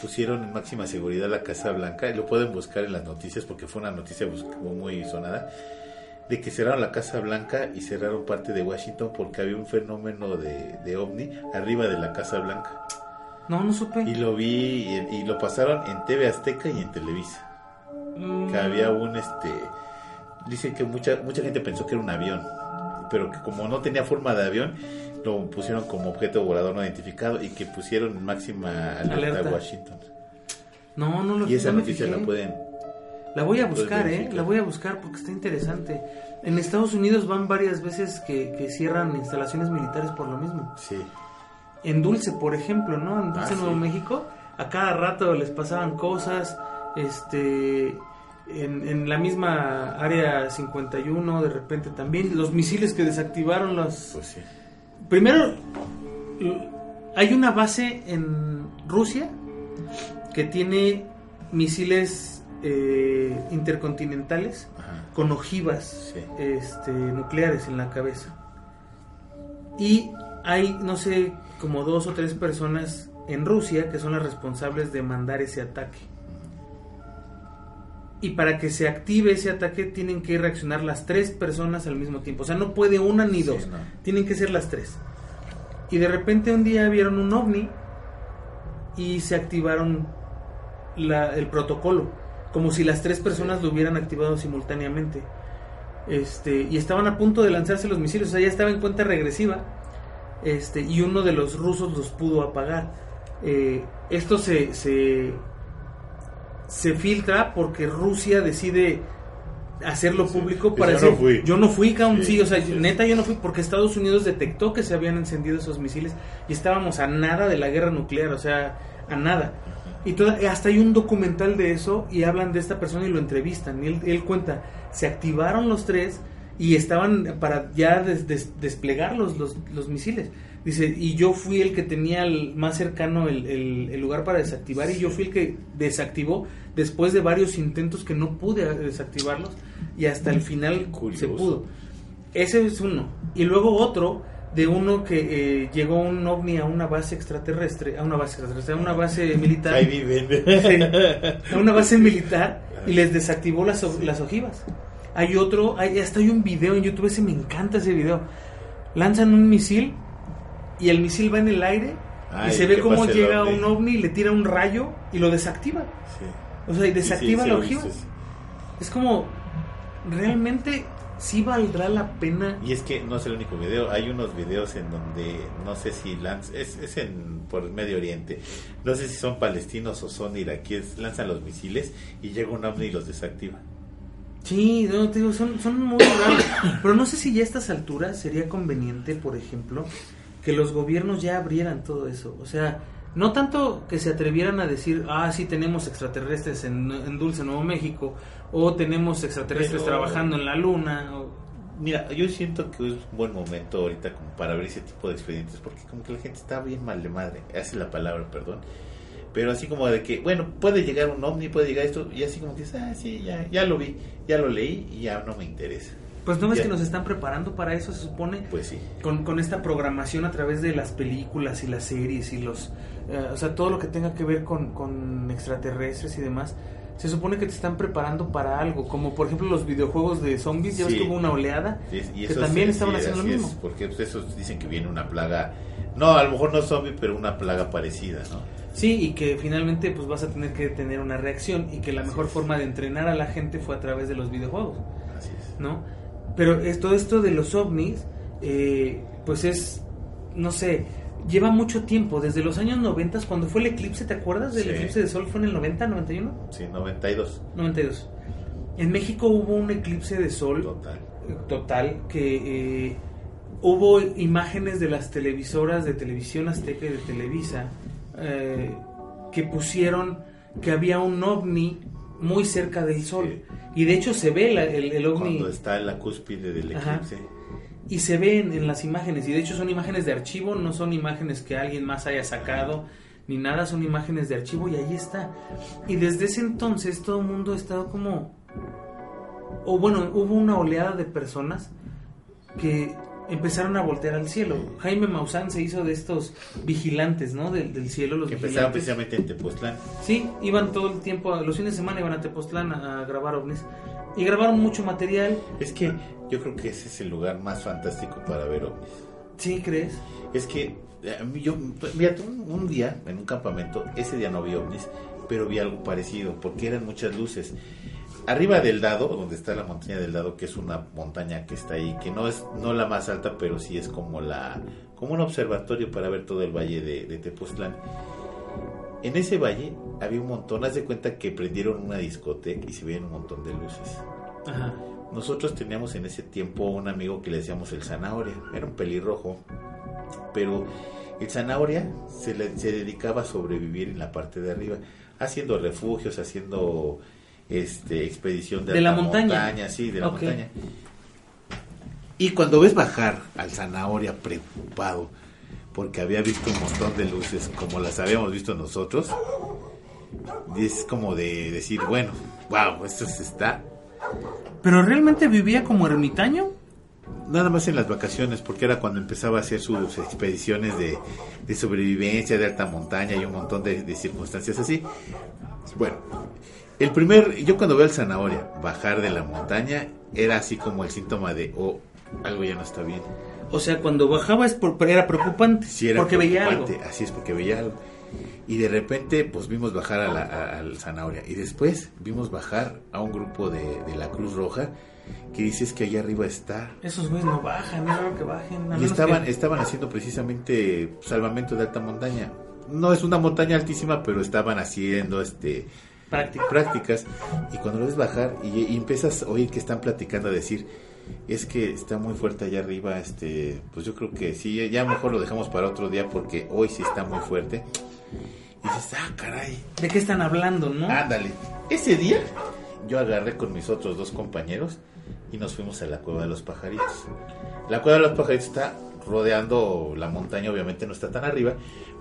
pusieron en máxima seguridad la Casa Blanca, y lo pueden buscar en las noticias porque fue una noticia muy sonada, de que cerraron la Casa Blanca y cerraron parte de Washington porque había un fenómeno de, de ovni arriba de la Casa Blanca. no, no supe. Y lo vi y, y lo pasaron en TV Azteca y en Televisa. Mm, que había un este dicen que mucha mucha gente pensó que era un avión pero que como no tenía forma de avión lo pusieron como objeto volador no identificado y que pusieron máxima alerta, a Washington no, no lo y esa no noticia la pueden La voy a buscar, ¿eh? La voy a buscar porque está interesante. En Estados Unidos van varias veces que, que cierran instalaciones militares por lo mismo. sí En Dulce, por ejemplo, ¿no? En Dulce, Ah, Nuevo sí. México, a cada rato les pasaban cosas. Este. En, en la misma área 51, de repente también. Los misiles que desactivaron los. pues sí Primero, hay una base en Rusia que tiene misiles eh, intercontinentales Ajá. con ojivas Sí. este, nucleares en la cabeza. Y hay, no sé, como dos o tres personas en Rusia que son las responsables de mandar ese ataque. Y para que se active ese ataque tienen que reaccionar las tres personas al mismo tiempo. O sea, no puede una ni Sí, dos. no. Tienen que ser las tres. Y de repente un día vieron un ovni y se activaron la- el protocolo. Como si las tres personas lo hubieran activado simultáneamente. Este, y estaban a punto de lanzarse los misiles. O sea, ya estaba en cuenta regresiva. Este, y uno de los rusos los pudo apagar. Eh, esto se, se, se filtra porque Rusia decide hacerlo público para "Yo decir, no fui". yo no fui, cabrón, Sí, sí, o sea, sí. neta yo no fui porque Estados Unidos detectó que se habían encendido esos misiles y estábamos a nada de la guerra nuclear, o sea, a nada. Y toda- hasta hay un documental de eso y hablan de esta persona y lo entrevistan. Y él, él cuenta, se activaron los tres y estaban para ya des- des- desplegar los, los, los misiles. Dice, y yo fui el que tenía el más cercano el, el- el lugar para desactivar y yo fui el que desactivó después de varios intentos que no pude desactivarlos y hasta el final se pudo. Ese es uno. Y luego otro de uno que eh, llegó un ovni a una base extraterrestre, a una base extraterrestre, a una base militar. ahí viven Sí, a una base militar y les desactivó las, las ojivas. Hay otro, hay, hasta hay un video en YouTube, ese me encanta ese video. Lanzan un misil y el misil va en el aire Ay, y se ve ¿qué cómo llega ovni? un ovni, le tira un rayo y lo desactiva. Sí. O sea, y sí, desactiva sí la ojiva. sí. Es como, realmente sí valdrá la pena. Y es que no es el único video, hay unos videos en donde no sé si lanzan, es, es en, por el Medio Oriente, no sé si son palestinos o son iraquíes, lanzan los misiles y llega un ovni y los desactiva. Sí, no, te digo, son, son muy raros. Pero no sé si ya a estas alturas sería conveniente, por ejemplo, que los gobiernos ya abrieran todo eso. O sea, no tanto que se atrevieran a decir, ah, sí, tenemos extraterrestres en, en Dulce, Nuevo México, o tenemos extraterrestres Pero- trabajando en la Luna. o- Mira, yo siento que es un buen momento ahorita como para abrir ese tipo de expedientes, porque como que la gente está bien mal de madre, hace la palabra, perdón, pero así como de que, bueno, puede llegar un ovni, puede llegar esto, y así como que ah, sí, ya, ya lo vi, ya lo leí y ya no me interesa. Pues no ves que nos están preparando para eso, se supone. Pues sí. con, con esta programación a través de las películas y las series y los eh, o sea todo lo que tenga que ver con, con extraterrestres y demás se supone que te están preparando para algo como por ejemplo los videojuegos de zombies ya ves que hubo una oleada Sí, y que también estaban sí, haciendo lo así es, mismo porque pues, esos dicen que viene una plaga, no, a lo mejor no zombie, pero una plaga parecida, ¿no? Sí, y que finalmente pues vas a tener que tener una reacción y que la mejor forma de entrenar a la gente fue a través de los videojuegos, Así es. ¿no? Pero todo esto de los ovnis, eh, pues es, no sé, lleva mucho tiempo, desde los años 90, cuando fue el eclipse, ¿te acuerdas del Sí. eclipse de sol? ¿Fue en el 90, 91? Sí, 92. 92. En México hubo un eclipse de sol Total. total que eh, hubo imágenes de las televisoras de televisión azteca y de Televisa eh, que pusieron que había un ovni muy cerca del sol y de hecho se ve la- el, el ovni Cuando está en la cúspide del Ajá. eclipse. y se ven en las imágenes y de hecho son imágenes de archivo no son imágenes que alguien más haya sacado ni nada son imágenes de archivo y ahí está y desde ese entonces todo el mundo ha estado como o bueno hubo una oleada de personas que empezaron a voltear al cielo Jaime Maussan se hizo de estos vigilantes no del, del cielo los Que vigilantes precisamente en Tepoztlán. Sí, iban todo el tiempo, los fines de semana iban a Tepoztlán a, a grabar ovnis y grabaron mucho material. Es que yo creo que ese es el lugar más fantástico para ver ovnis. ¿Sí crees? Es que eh, yo, mira, un día en un campamento, ese día no vi ovnis, pero vi algo parecido, porque eran muchas luces. Arriba del Dado, donde está la montaña del Dado, que es una montaña que está ahí, que no es no la más alta, pero sí es como la como un observatorio para ver todo el valle de, de Tepoztlán. En ese valle había un montón, haz de cuenta que prendieron una discoteca y se veían un montón de luces. Ajá. Nosotros teníamos en ese tiempo un amigo que le decíamos el zanahoria, era un pelirrojo, pero el zanahoria se, le- se dedicaba a sobrevivir en la parte de arriba, haciendo refugios, haciendo este expedición de, De la alta montaña. sí, de la Ok. montaña. Y cuando ves bajar al zanahoria preocupado porque había visto un montón de luces como las habíamos visto nosotros, es como de decir, bueno, wow, esto se está ¿Pero realmente vivía como ermitaño? Nada más en las vacaciones, porque era cuando empezaba a hacer sus expediciones de, de sobrevivencia, de alta montaña y un montón de, de circunstancias así. Bueno, el primer, yo cuando veo al zanahoria bajar de la montaña, era así como el síntoma de, oh, algo ya no está bien. O sea, cuando bajaba es por, era preocupante. Sí, era porque veía algo. preocupante, Así es, porque veía algo. Y de repente, pues vimos bajar a la, a- al zanahoria. Y después vimos bajar a un grupo de, de la Cruz Roja que dices que allá arriba está Esos güeyes no bajan, es raro que bajen. Y estaban, que- estaban haciendo precisamente salvamento de alta montaña. No es una montaña altísima, pero estaban haciendo este Práctica. prácticas. Y cuando lo ves bajar y, y empiezas a oír que están platicando, a decir, es que está muy fuerte allá arriba, este, pues yo creo que sí, ya mejor lo dejamos para otro día porque hoy sí está muy fuerte. Y dices, ah, caray, ¿De qué están hablando, no? ándale. Ese día yo agarré con mis otros dos compañeros y nos fuimos a la cueva de los pajaritos. La cueva de los pajaritos está rodeando la montaña, obviamente no está tan arriba,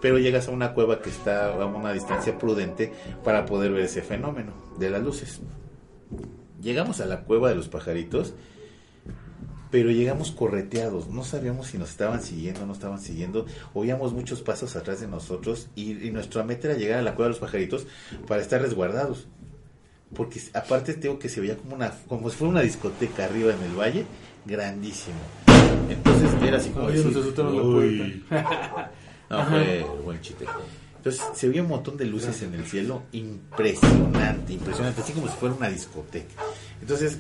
pero llegas a una cueva que está a una distancia prudente para poder ver ese fenómeno de las luces. Llegamos a la cueva de los pajaritos, pero llegamos correteados, no sabíamos si nos estaban siguiendo o no estaban siguiendo, oíamos muchos pasos atrás de nosotros y, y nuestra meta era llegar a la cueva de los pajaritos para estar resguardados. Porque aparte tengo que se veía como una como si fuera una discoteca arriba en el valle, grandísimo. Entonces era así como Ay, decir, nos asustaron la "Uy". No, fue buen chiste. Entonces se veía un montón de luces en el cielo, impresionante, impresionante, así como si fuera una discoteca. Entonces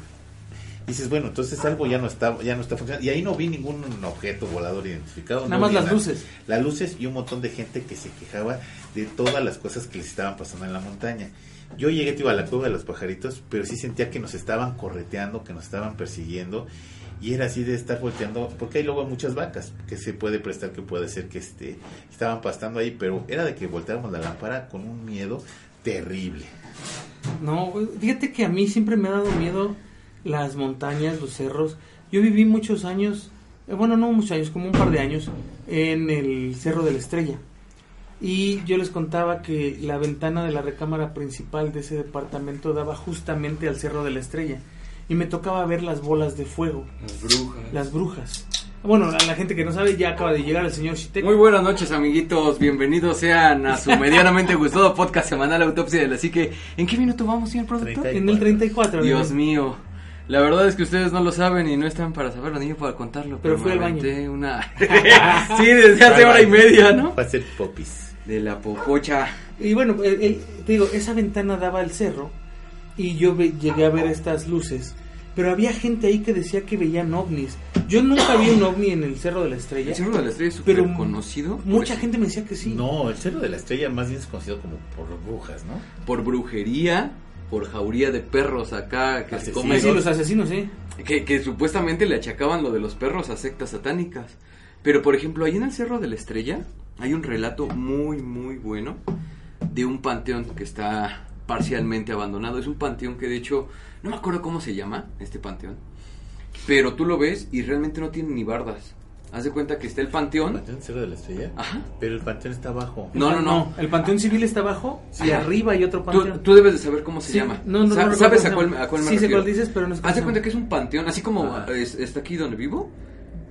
dices, bueno, entonces algo ya no está, ya no está funcionando. Y ahí no vi ningún objeto volador identificado. Nada no más las luces. Las luces y un montón de gente que se quejaba de todas las cosas que les estaban pasando en la montaña. Yo llegué tío, a la cueva de los pajaritos, pero sí sentía que nos estaban correteando, que nos estaban persiguiendo. Y era así de estar volteando, porque hay luego muchas vacas, que se puede prestar que puede ser que este, estaban pastando ahí, pero era de que volteáramos la lámpara con un miedo terrible. No, fíjate que a mí siempre me ha dado miedo las montañas, los cerros. Yo viví muchos años, eh, bueno, no muchos años, como un par de años, en el Cerro de la Estrella. Y yo les contaba que la ventana de la recámara principal de ese departamento daba justamente al Cerro de la Estrella. Y me tocaba ver las bolas de fuego, Las brujas. las brujas. Bueno, a la gente que no sabe, ya acaba de llegar el señor Shitek. Muy buenas noches, amiguitos. Bienvenidos sean a su medianamente gustado podcast semanal Autopsia de la Psique. ¿En qué minuto vamos, señor productor? Treinta En el 34. Dios mío. La verdad es que ustedes no lo saben y no están para saberlo ni yo para contarlo. Pero al me baño. Una... sí, desde hace hora y media, ¿no? Va a ser popis. De la popocha. Y bueno, el- el- te digo, esa ventana daba al cerro y yo ve- llegué a ver estas luces, pero había gente ahí que decía que veían ovnis. Yo nunca vi un ovni en el Cerro de la Estrella, El Cerro de la Estrella es súper pero conocido. mucha gente me decía que sí. No, el Cerro de la Estrella más bien es conocido como por brujas, ¿no? Por brujería, por jauría de perros acá que se Asesinos. comen. Ah, sí, los asesinos, sí. Que, que supuestamente le achacaban lo de los perros a sectas satánicas. Pero por ejemplo, ahí en el Cerro de la Estrella hay un relato muy, muy bueno de un panteón que está parcialmente abandonado. Es un panteón que de hecho, no me acuerdo cómo se llama este panteón. Pero tú lo ves y realmente no tiene ni bardas. Haz de cuenta que está el ¿El panteón. Panteón Cerro de la Estrella? Ajá. Pero el panteón está abajo. No, no, no. El Panteón Civil está abajo y arriba hay otro panteón. tú debes de saber cómo se Sí, llama. no, no, Sa- no ¿Sabes a cuál, llama. a cuál me Sí sé refiero? cuál dices, pero no cómo Haz de cuenta que es un panteón, así como es- está aquí donde vivo.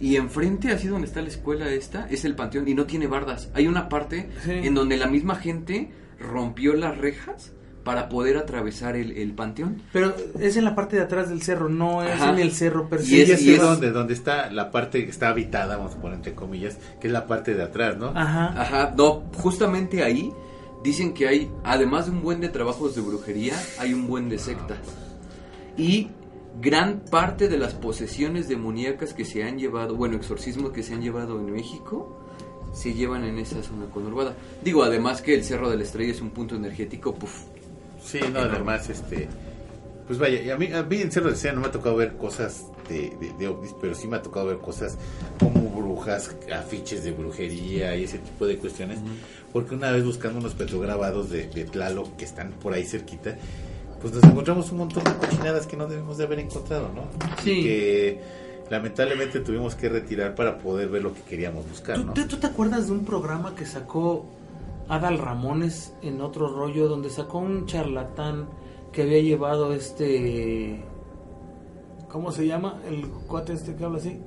Y enfrente, así donde está la escuela esta, es el panteón y no tiene bardas. Hay una parte Sí. en donde la misma gente rompió las rejas para poder atravesar el, el panteón. Pero es en la parte de atrás del cerro, no es Ajá. en el cerro per Y se. es- Sí, y es es- donde, donde está la parte que está habitada, vamos a poner entre comillas, que es la parte de atrás, ¿no? Ajá. Ajá, no, justamente ahí dicen que hay, además de un buen de trabajos de brujería, hay un buen de sectas. Y gran parte de las posesiones demoníacas que se han llevado, bueno, exorcismos que se han llevado en México, se llevan en esa zona conurbada. Digo, además que el Cerro de la Estrella es un punto energético, puf. Sí, no, además, este, pues vaya, a mí, a mí en Cerro de Estrella no me ha tocado ver cosas de, de, de ovnis, pero sí me ha tocado ver cosas como brujas, afiches de brujería y ese tipo de cuestiones, porque una vez buscando unos petrograbados de, de Tlaloc que están por ahí cerquita, pues nos encontramos un montón de cochinadas que no debemos de haber encontrado, ¿no? Sí. Y que lamentablemente tuvimos que retirar para poder ver lo que queríamos buscar, ¿Tú, ¿no? tú- tú te acuerdas de un programa que sacó Adal Ramones en otro rollo, donde sacó un charlatán que había llevado este... ¿Cómo se llama? El cuate este que habla así.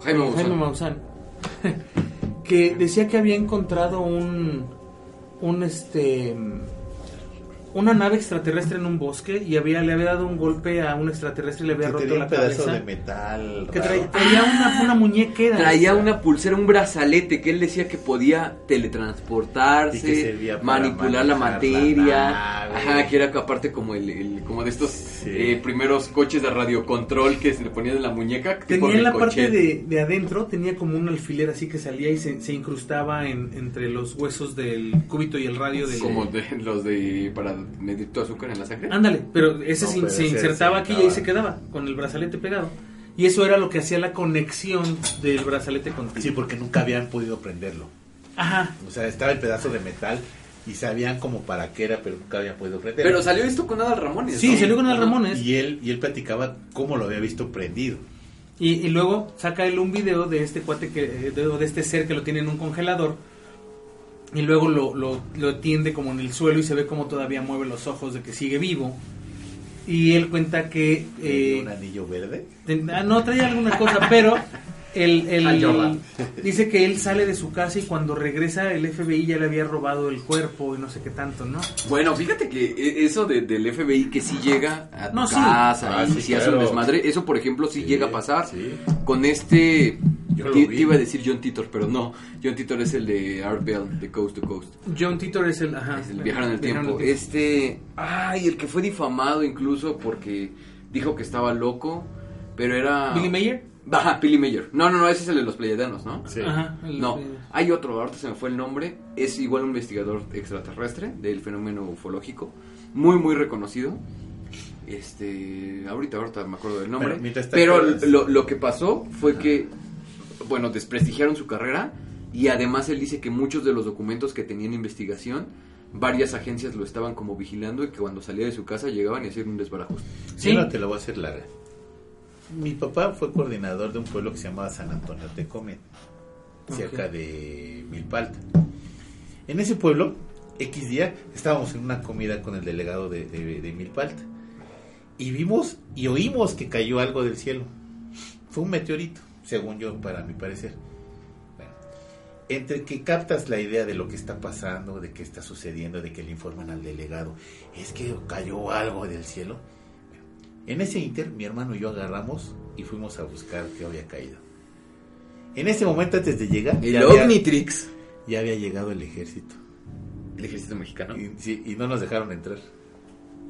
Jaime Maussan. Jaime Maussan. que decía que había encontrado un... Un este... Una nave extraterrestre en un bosque y había, le había dado un golpe a un extraterrestre y le había Que roto tenía la un pedazo cabeza. de metal. Que traía, traía una, una muñequera. Traía una pulsera, un brazalete que él decía que podía Y teletransportarse, que manipular la materia. la nave. Ajá, que era aparte como el, el- como de estos Sí. eh, primeros coches de radiocontrol que se le ponían en la muñeca. Tenía en la parte de, de adentro, tenía como un alfiler así que salía y se, se incrustaba en, entre los huesos del cúbito y el radio del... como de los de para medir tu azúcar en la sangre. Ándale, pero ese No, se, pero se insertaba se aquí y ahí se quedaba, con el brazalete pegado. Y eso era lo que hacía la conexión del brazalete contigo. Sí, porque nunca habían podido prenderlo. Ajá. O sea, estaba el pedazo de metal y sabían como para qué era, pero nunca habían podido prenderlo. Pero salió esto con Adal Ramones. Sí, ¿no? salió con Adal. Ramones. Y él, y él platicaba cómo lo había visto prendido. Y, y luego saca él un video de este cuate que de, de este ser que lo tiene en un congelador y luego lo, lo, lo tiende como en el suelo y se ve como todavía mueve los ojos de que sigue vivo y él cuenta que eh, un anillo verde. ten- ah, no traía alguna cosa pero el, el- Al Jordan. dice que él sale de su casa y cuando regresa el FBI ya le había robado el cuerpo y no sé qué tanto no Bueno, fíjate que e- eso de- del FBI que sí llega a tu No, sí. casa Ah, y sí, si hace un desmadre, eso por ejemplo sí, Sí, llega a pasar. sí. Con este Yo lo te, iba a decir John Titor, pero no. John Titor es el de Art Bell, de Coast to Coast. John Titor es el ajá, Es el viajero en el viajero tiempo. Este, ay, el que fue difamado incluso porque dijo que estaba loco, pero era Billy Mayer Ajá, Billy Mayer. No, no, no, ese es el de los Pleiadianos, ¿no? Sí. Ajá, el- No, hay otro, ahorita se me fue el nombre, es igual un investigador extraterrestre del fenómeno ufológico, muy, muy reconocido. Este, ahorita, ahorita me acuerdo del nombre. Pero lo, lo que pasó fue que, bueno, desprestigiaron su carrera y además él dice que muchos de los documentos que tenían investigación, varias agencias lo estaban como vigilando y que cuando salía de su casa llegaban y hacían un desbarajuste. Sí. No te lo voy a hacer larga. Mi papá fue coordinador de un pueblo que se llamaba San Antonio Tecome, cerca Ok. de Milpalta. En ese pueblo, X día, estábamos en una comida con el delegado de, de- de Milpalta. Y vimos y oímos que cayó algo del cielo. Fue un meteorito, según yo, para mi parecer. Entre que captas la idea de lo que está pasando, de qué está sucediendo, de que le informan al delegado, es que cayó algo del cielo. En ese inter, mi hermano y yo agarramos y fuimos a buscar qué había caído. En ese momento, antes de llegar, El ya había, Omnitrix. ya había llegado el ejército. El ejército mexicano. Y, sí, y no nos dejaron entrar.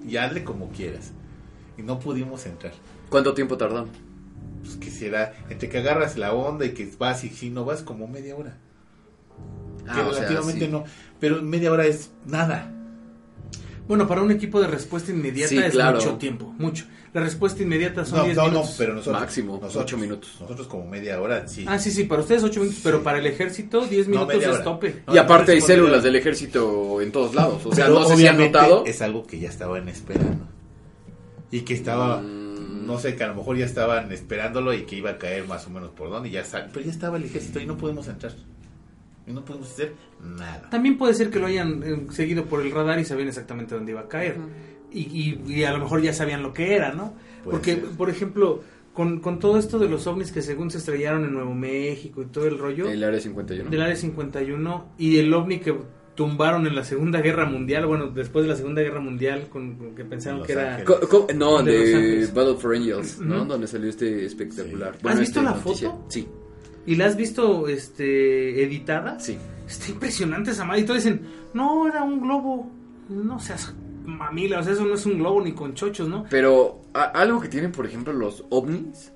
Y hazle como quieras. Y no pudimos entrar. ¿Cuánto tiempo tardaron? Pues que será, entre que agarras la onda y que vas y si no vas, como media hora. que Ah, o sea, relativamente sí. no. Pero media hora es nada. Bueno, para un equipo de respuesta inmediata Sí, es claro. mucho tiempo, mucho. La respuesta inmediata son No, 10 no, no, minutos. pero nosotros. Máximo, nosotros, ocho minutos. Nosotros como media hora, sí. Ah, sí, sí, para ustedes 8 minutos, pero para el ejército 10 No, minutos es hora. tope. No, y aparte hay células del ejército en todos lados. O sea, Pero no sé si han notado. Es algo que ya estaban esperando. Y que estaba, Mm. no sé, que a lo mejor ya estaban esperándolo y que iba a caer más o menos por dónde. Y ya está, pero ya estaba el ejército y no podemos entrar. Y no podemos hacer nada. También puede ser que lo hayan eh, seguido por el radar y sabían exactamente dónde iba a caer. Y, y- y a lo mejor ya sabían lo que era, ¿no? Puede Porque, ser. por ejemplo, con, con todo esto de los ovnis que según se estrellaron en Nuevo México y todo el rollo El área 51. del área 51 y el ovni que tumbaron en la Segunda Guerra Mundial, bueno, después de la Segunda Guerra Mundial, con, con que pensaron Los que era... Ángeles. Co- co- no, De. Battle for Angels, ¿no? Donde salió este espectacular. Sí. ¿Has visto este la noticia. foto? Sí, ¿Y la has visto este editada? sí. Está impresionante esa madre. Y todos dicen, no, era un globo. No seas mamila, o sea, eso no es un globo ni con chochos, ¿no? Pero a- algo que tienen, por ejemplo, los ovnis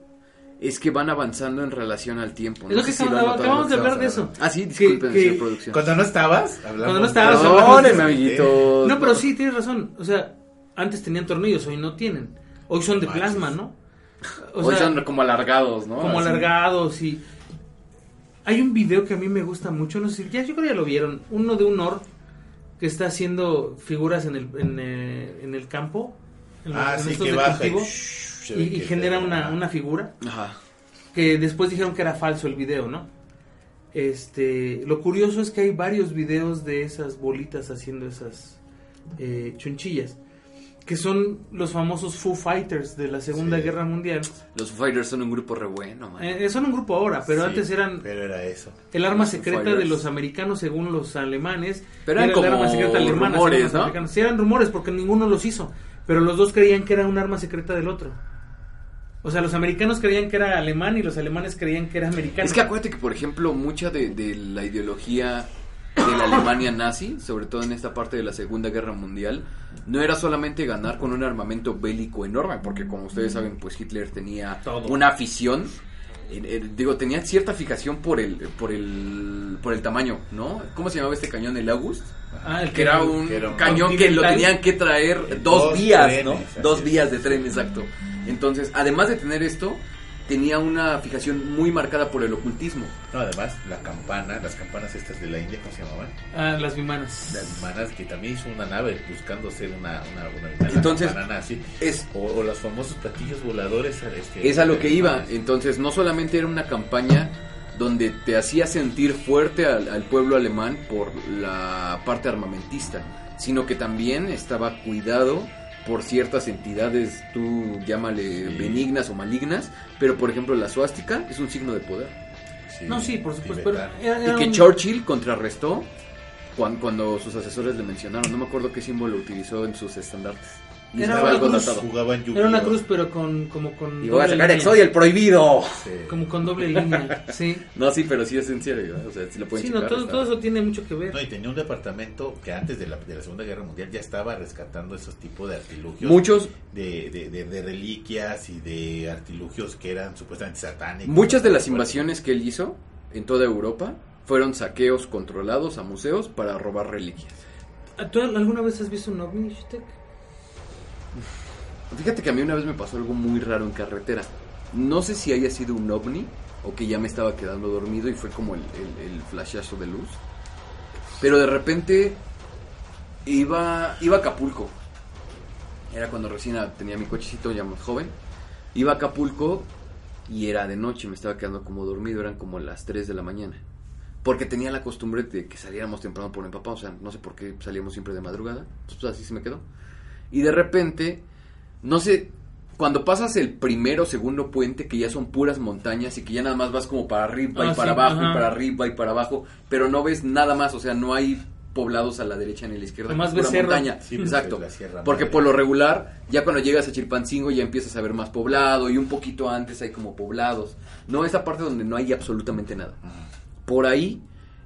es que van avanzando en relación al tiempo. Es lo que si lo acabamos, de hablar de eso. Ah, sí, disculpen, Que- que- señor producción. Cuando no estabas, hablamos. Cuando no estabas, Perdónenme, hablamos- amiguitos. No, pero sí, tienes razón. O sea, antes tenían tornillos, hoy no tienen. Hoy son de Manches. plasma, ¿no? O Hoy sea, son como alargados, ¿no? como Así. alargados y... Hay un video que a mí me gusta mucho, no sé, ya yo creo que ya lo vieron. Uno de un or que está haciendo figuras en el, en, eh, en el campo. en los- Ah, en sí, estos que baja y, y, ve y que genera una, una figura. Ajá. que después dijeron que era falso el video, ¿no? Este, lo curioso es que hay varios videos de esas bolitas haciendo esas eh, chunchillas, que son los famosos Foo Fighters de la Segunda Sí. Guerra Mundial. Los Foo Fighters son un grupo re bueno, man. Eh, son un grupo ahora, pero Sí, antes eran Pero era eso. el arma los secreta de los americanos según los alemanes. Pero eran era el arma secreta alemana, rumores, ¿no? americanos. Sí, eran rumores porque ninguno los hizo, pero los dos creían que era un arma secreta del otro. O sea, los americanos creían que era alemán y los alemanes creían que era americano. Es que acuérdate que, por ejemplo, mucha de, de la ideología de la Alemania nazi, sobre todo en esta parte de la Segunda Guerra Mundial, no era solamente ganar con un armamento bélico enorme, porque como ustedes saben, pues Hitler tenía Todo. una afición, eh, eh, digo, tenía cierta fijación por el, por el, por el tamaño, ¿no? ¿Cómo se llamaba este cañón? El August. Ah, el Que era un que era un cañón que lo tenían que traer dos, Dos vías, trenes, ¿no? Dos vías de tren, exacto. Entonces, además de tener esto, tenía una fijación muy marcada por el ocultismo. No, además, la campana, las campanas estas de la India, ¿cómo se llamaban? Ah, las vimanas. Las manas que también hizo una nave buscando ser una, una, una, Entonces, nazi. Es, O, o los famosos platillos voladores. Este, es a lo que iba. Entonces, no solamente era una campaña donde te hacía sentir fuerte al, al pueblo alemán por la parte armamentista, sino que también estaba cuidado por ciertas entidades, tú llámale Sí. benignas o malignas, pero por ejemplo la suástica es un signo de poder. Sí, No, sí, por supuesto. Pero Y que un- Churchill contrarrestó cuan- cuando, sus asesores le mencionaron. No me acuerdo qué símbolo utilizó en sus estandartes. Y Era estaba una cruz. Era una cruz, pero con, como con Y voy a sacar línea. Exodia el prohibido. Sí. Como con doble línea, sí. No, sí, pero sí es en serio. ¿verdad? O sea, si lo pueden Sí, no, todo, eso tiene mucho que ver. No, y tenía un departamento que antes de la, de la Segunda Guerra Mundial ya estaba rescatando esos tipos de artilugios. Muchos, De, de, de- de reliquias y de artilugios que eran supuestamente satánicos. muchas de las invasiones que él hizo en toda Europa fueron saqueos controlados a museos para robar reliquias. ¿Tú alguna vez has visto un ovni? Fíjate que a mí una vez me pasó algo muy raro en carretera. No sé si haya sido un ovni o que ya me estaba quedando dormido y fue como el, el, el flashazo de luz. Pero de repente iba, iba a Acapulco. Era cuando recién tenía mi cochecito ya más joven. Iba a Acapulco y era de noche, me estaba quedando como dormido, eran como las 3 de la mañana. Porque tenía la costumbre de que saliéramos temprano por mi papá, o sea, no sé por qué salíamos siempre de madrugada, pues así se me quedó. Y de repente, no sé, cuando pasas el primero o segundo puente, que ya son puras montañas y que ya nada más vas como para arriba Ah, y para sí, abajo ajá. y para arriba y para abajo, pero no ves nada más, o sea, no hay poblados a la derecha ni a la izquierda, ves pura montaña. Sí, pues, Exacto. es la Sierra Porque Madre. por lo regular, ya cuando llegas a Chilpancingo ya empiezas a ver más poblado y un poquito antes hay como poblados. No, esa parte donde no hay absolutamente nada. Por ahí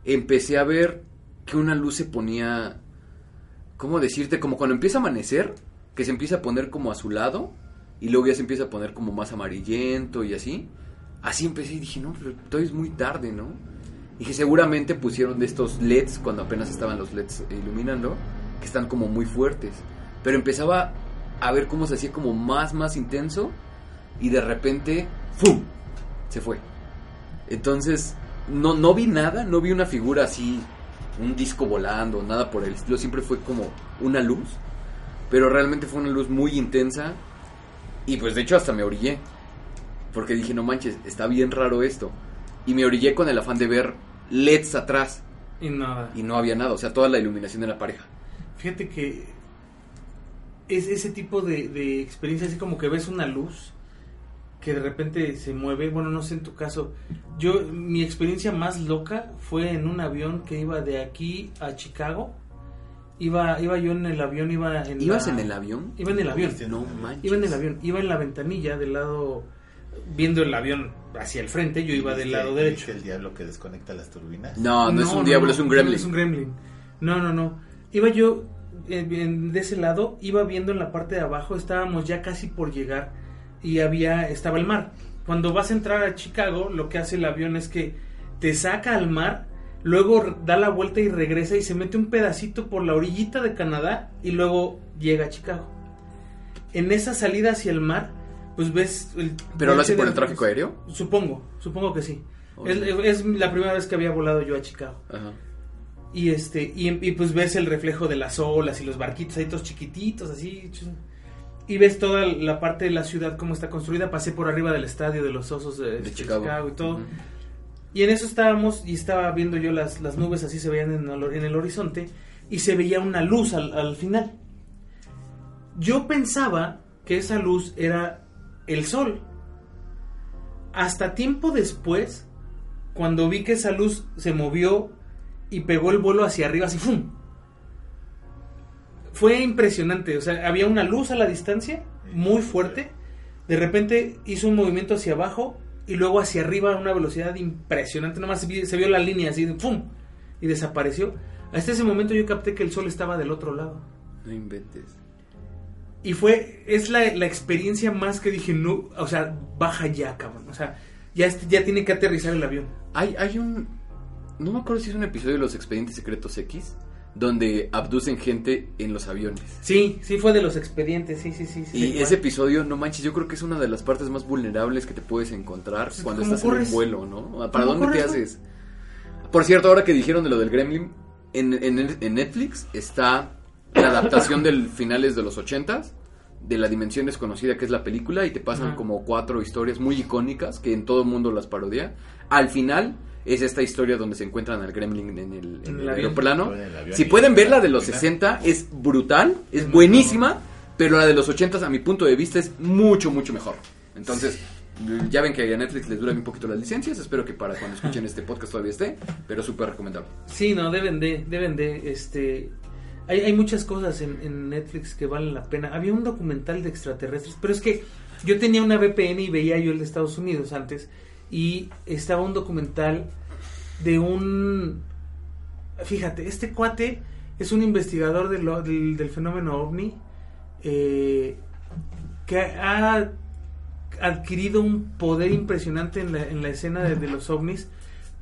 empecé a ver que una luz se ponía ¿Cómo decirte? Como cuando empieza a amanecer, que se empieza a poner como azulado y luego ya se empieza a poner como más amarillento y así. Así empecé y dije, no, pero todavía es muy tarde, ¿no? Y que seguramente pusieron de estos LEDs cuando apenas estaban los LEDs iluminando, que están como muy fuertes. Pero empezaba a ver cómo se hacía como más, más intenso y de repente, ¡fum! Se fue. Entonces, no, no vi nada, no vi una figura así, un disco volando, nada por el estilo, siempre fue como una luz, pero realmente fue una luz muy intensa y pues de hecho hasta me orillé, porque dije, no manches, está bien raro esto. Y me orillé con el afán de ver LEDs atrás Y nada. y no había nada, o sea, toda la iluminación de la pareja. Fíjate que es ese tipo de, de experiencia, así como que ves una luz que de repente se mueve. Bueno, no sé en tu caso. Yo, mi experiencia más loca fue en un avión que iba de aquí a Chicago. Iba, iba yo en el avión, iba en ¿Ibas la- en el avión? Iba en el avión. No manches. Iba en el avión, iba en la ventanilla del lado, viendo el avión hacia el frente, yo iba del ¿Viste- lado derecho. el diablo que desconecta las turbinas? No, no, es un diablo, no, es un gremlin. es un gremlin. No, no, no. Iba yo eh, en- de ese lado, iba viendo en la parte de abajo, estábamos ya casi por llegar y había estaba el mar. Cuando vas a entrar a Chicago, lo que hace el avión es que te saca al mar, luego da la vuelta y regresa y se mete un pedacito por la orillita de Canadá y luego llega a Chicago. En esa salida hacia el mar, pues ves el ¿Pero lo hace por el tráfico aéreo? Supongo, supongo que sí. Es la primera vez que había volado yo a Chicago. Ajá. Y este, y, y pues ves el reflejo de las olas y los barquitos ahí todos chiquititos, así. Y ves toda la parte de la ciudad cómo está construida. Pasé por arriba del estadio de los osos de, De este, Chicago. y todo. Y en eso estábamos y estaba viendo yo las, las nubes así se veían en el, en el horizonte y se veía una luz al, al final. Yo pensaba que esa luz era el sol. Hasta tiempo después, cuando vi que esa luz se movió y pegó el vuelo hacia arriba, así ¡fum! Fue impresionante, o sea, había una luz a la distancia, muy fuerte, de repente hizo un movimiento hacia abajo y luego hacia arriba a una velocidad impresionante, nomás se vio, se vio la línea así, ¡pum! Y desapareció. Hasta ese momento yo capté que el sol estaba del otro lado. No inventes. Y fue, es la, la experiencia más que dije, no, o sea, baja ya, cabrón. O sea, ya, ya tiene que aterrizar el avión. Hay, hay un. No me acuerdo si es un episodio de los Expedientes Secretos X. Donde abducen gente en los aviones. Sí, sí fue de los expedientes, sí, sí, sí. sí, Y ese episodio, no manches, yo creo que es una de las partes más vulnerables que te puedes encontrar Pues, cuando ¿cómo estás en un vuelo, ¿no? ¿Para ¿Cómo dónde te corres, haces? Por cierto, ahora que dijeron de lo del Gremlin, en, en- en Netflix está la adaptación del finales de los ochentas de La Dimensión Desconocida, que es la película, y te pasan como cuatro historias muy icónicas que en todo el mundo las parodia. Al final es esta historia donde se encuentran al Gremlin en el, en En el el avión. aeroplano. El Si pueden ver la de los turbina. 60, es brutal, es buenísima, pero la de los 80 a mi punto de vista es mucho, mucho mejor. Entonces, ya ven que a Netflix les duran un poquito las licencias, espero que para cuando escuchen este podcast todavía esté, pero súper recomendable. Sí, no, deben de, deben de, este... Hay, hay muchas cosas en, en Netflix que valen la pena. Había un documental de extraterrestres, pero es que yo tenía una VPN y veía yo el de Estados Unidos antes, y estaba un documental de un... Fíjate, este cuate es un investigador del, del fenómeno ovni eh, que ha adquirido un poder impresionante en la, en la escena de, de los ovnis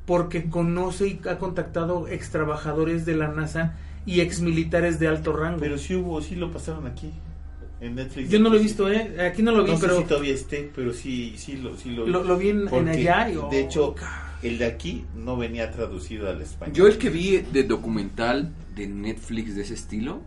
porque conoce y ha contactado ex trabajadores de la NASA y ex militares de alto rango. Pero sí hubo, sí lo pasaron aquí. En Netflix. Yo no lo he visto, ¿eh? Aquí no lo vi, no sé pero si todavía esté, pero sí, sí lo, sí lo, lo, lo vi en, allá. y, oh, de hecho, ca- el de aquí no venía traducido al español. Yo el que vi de documental de Netflix de ese estilo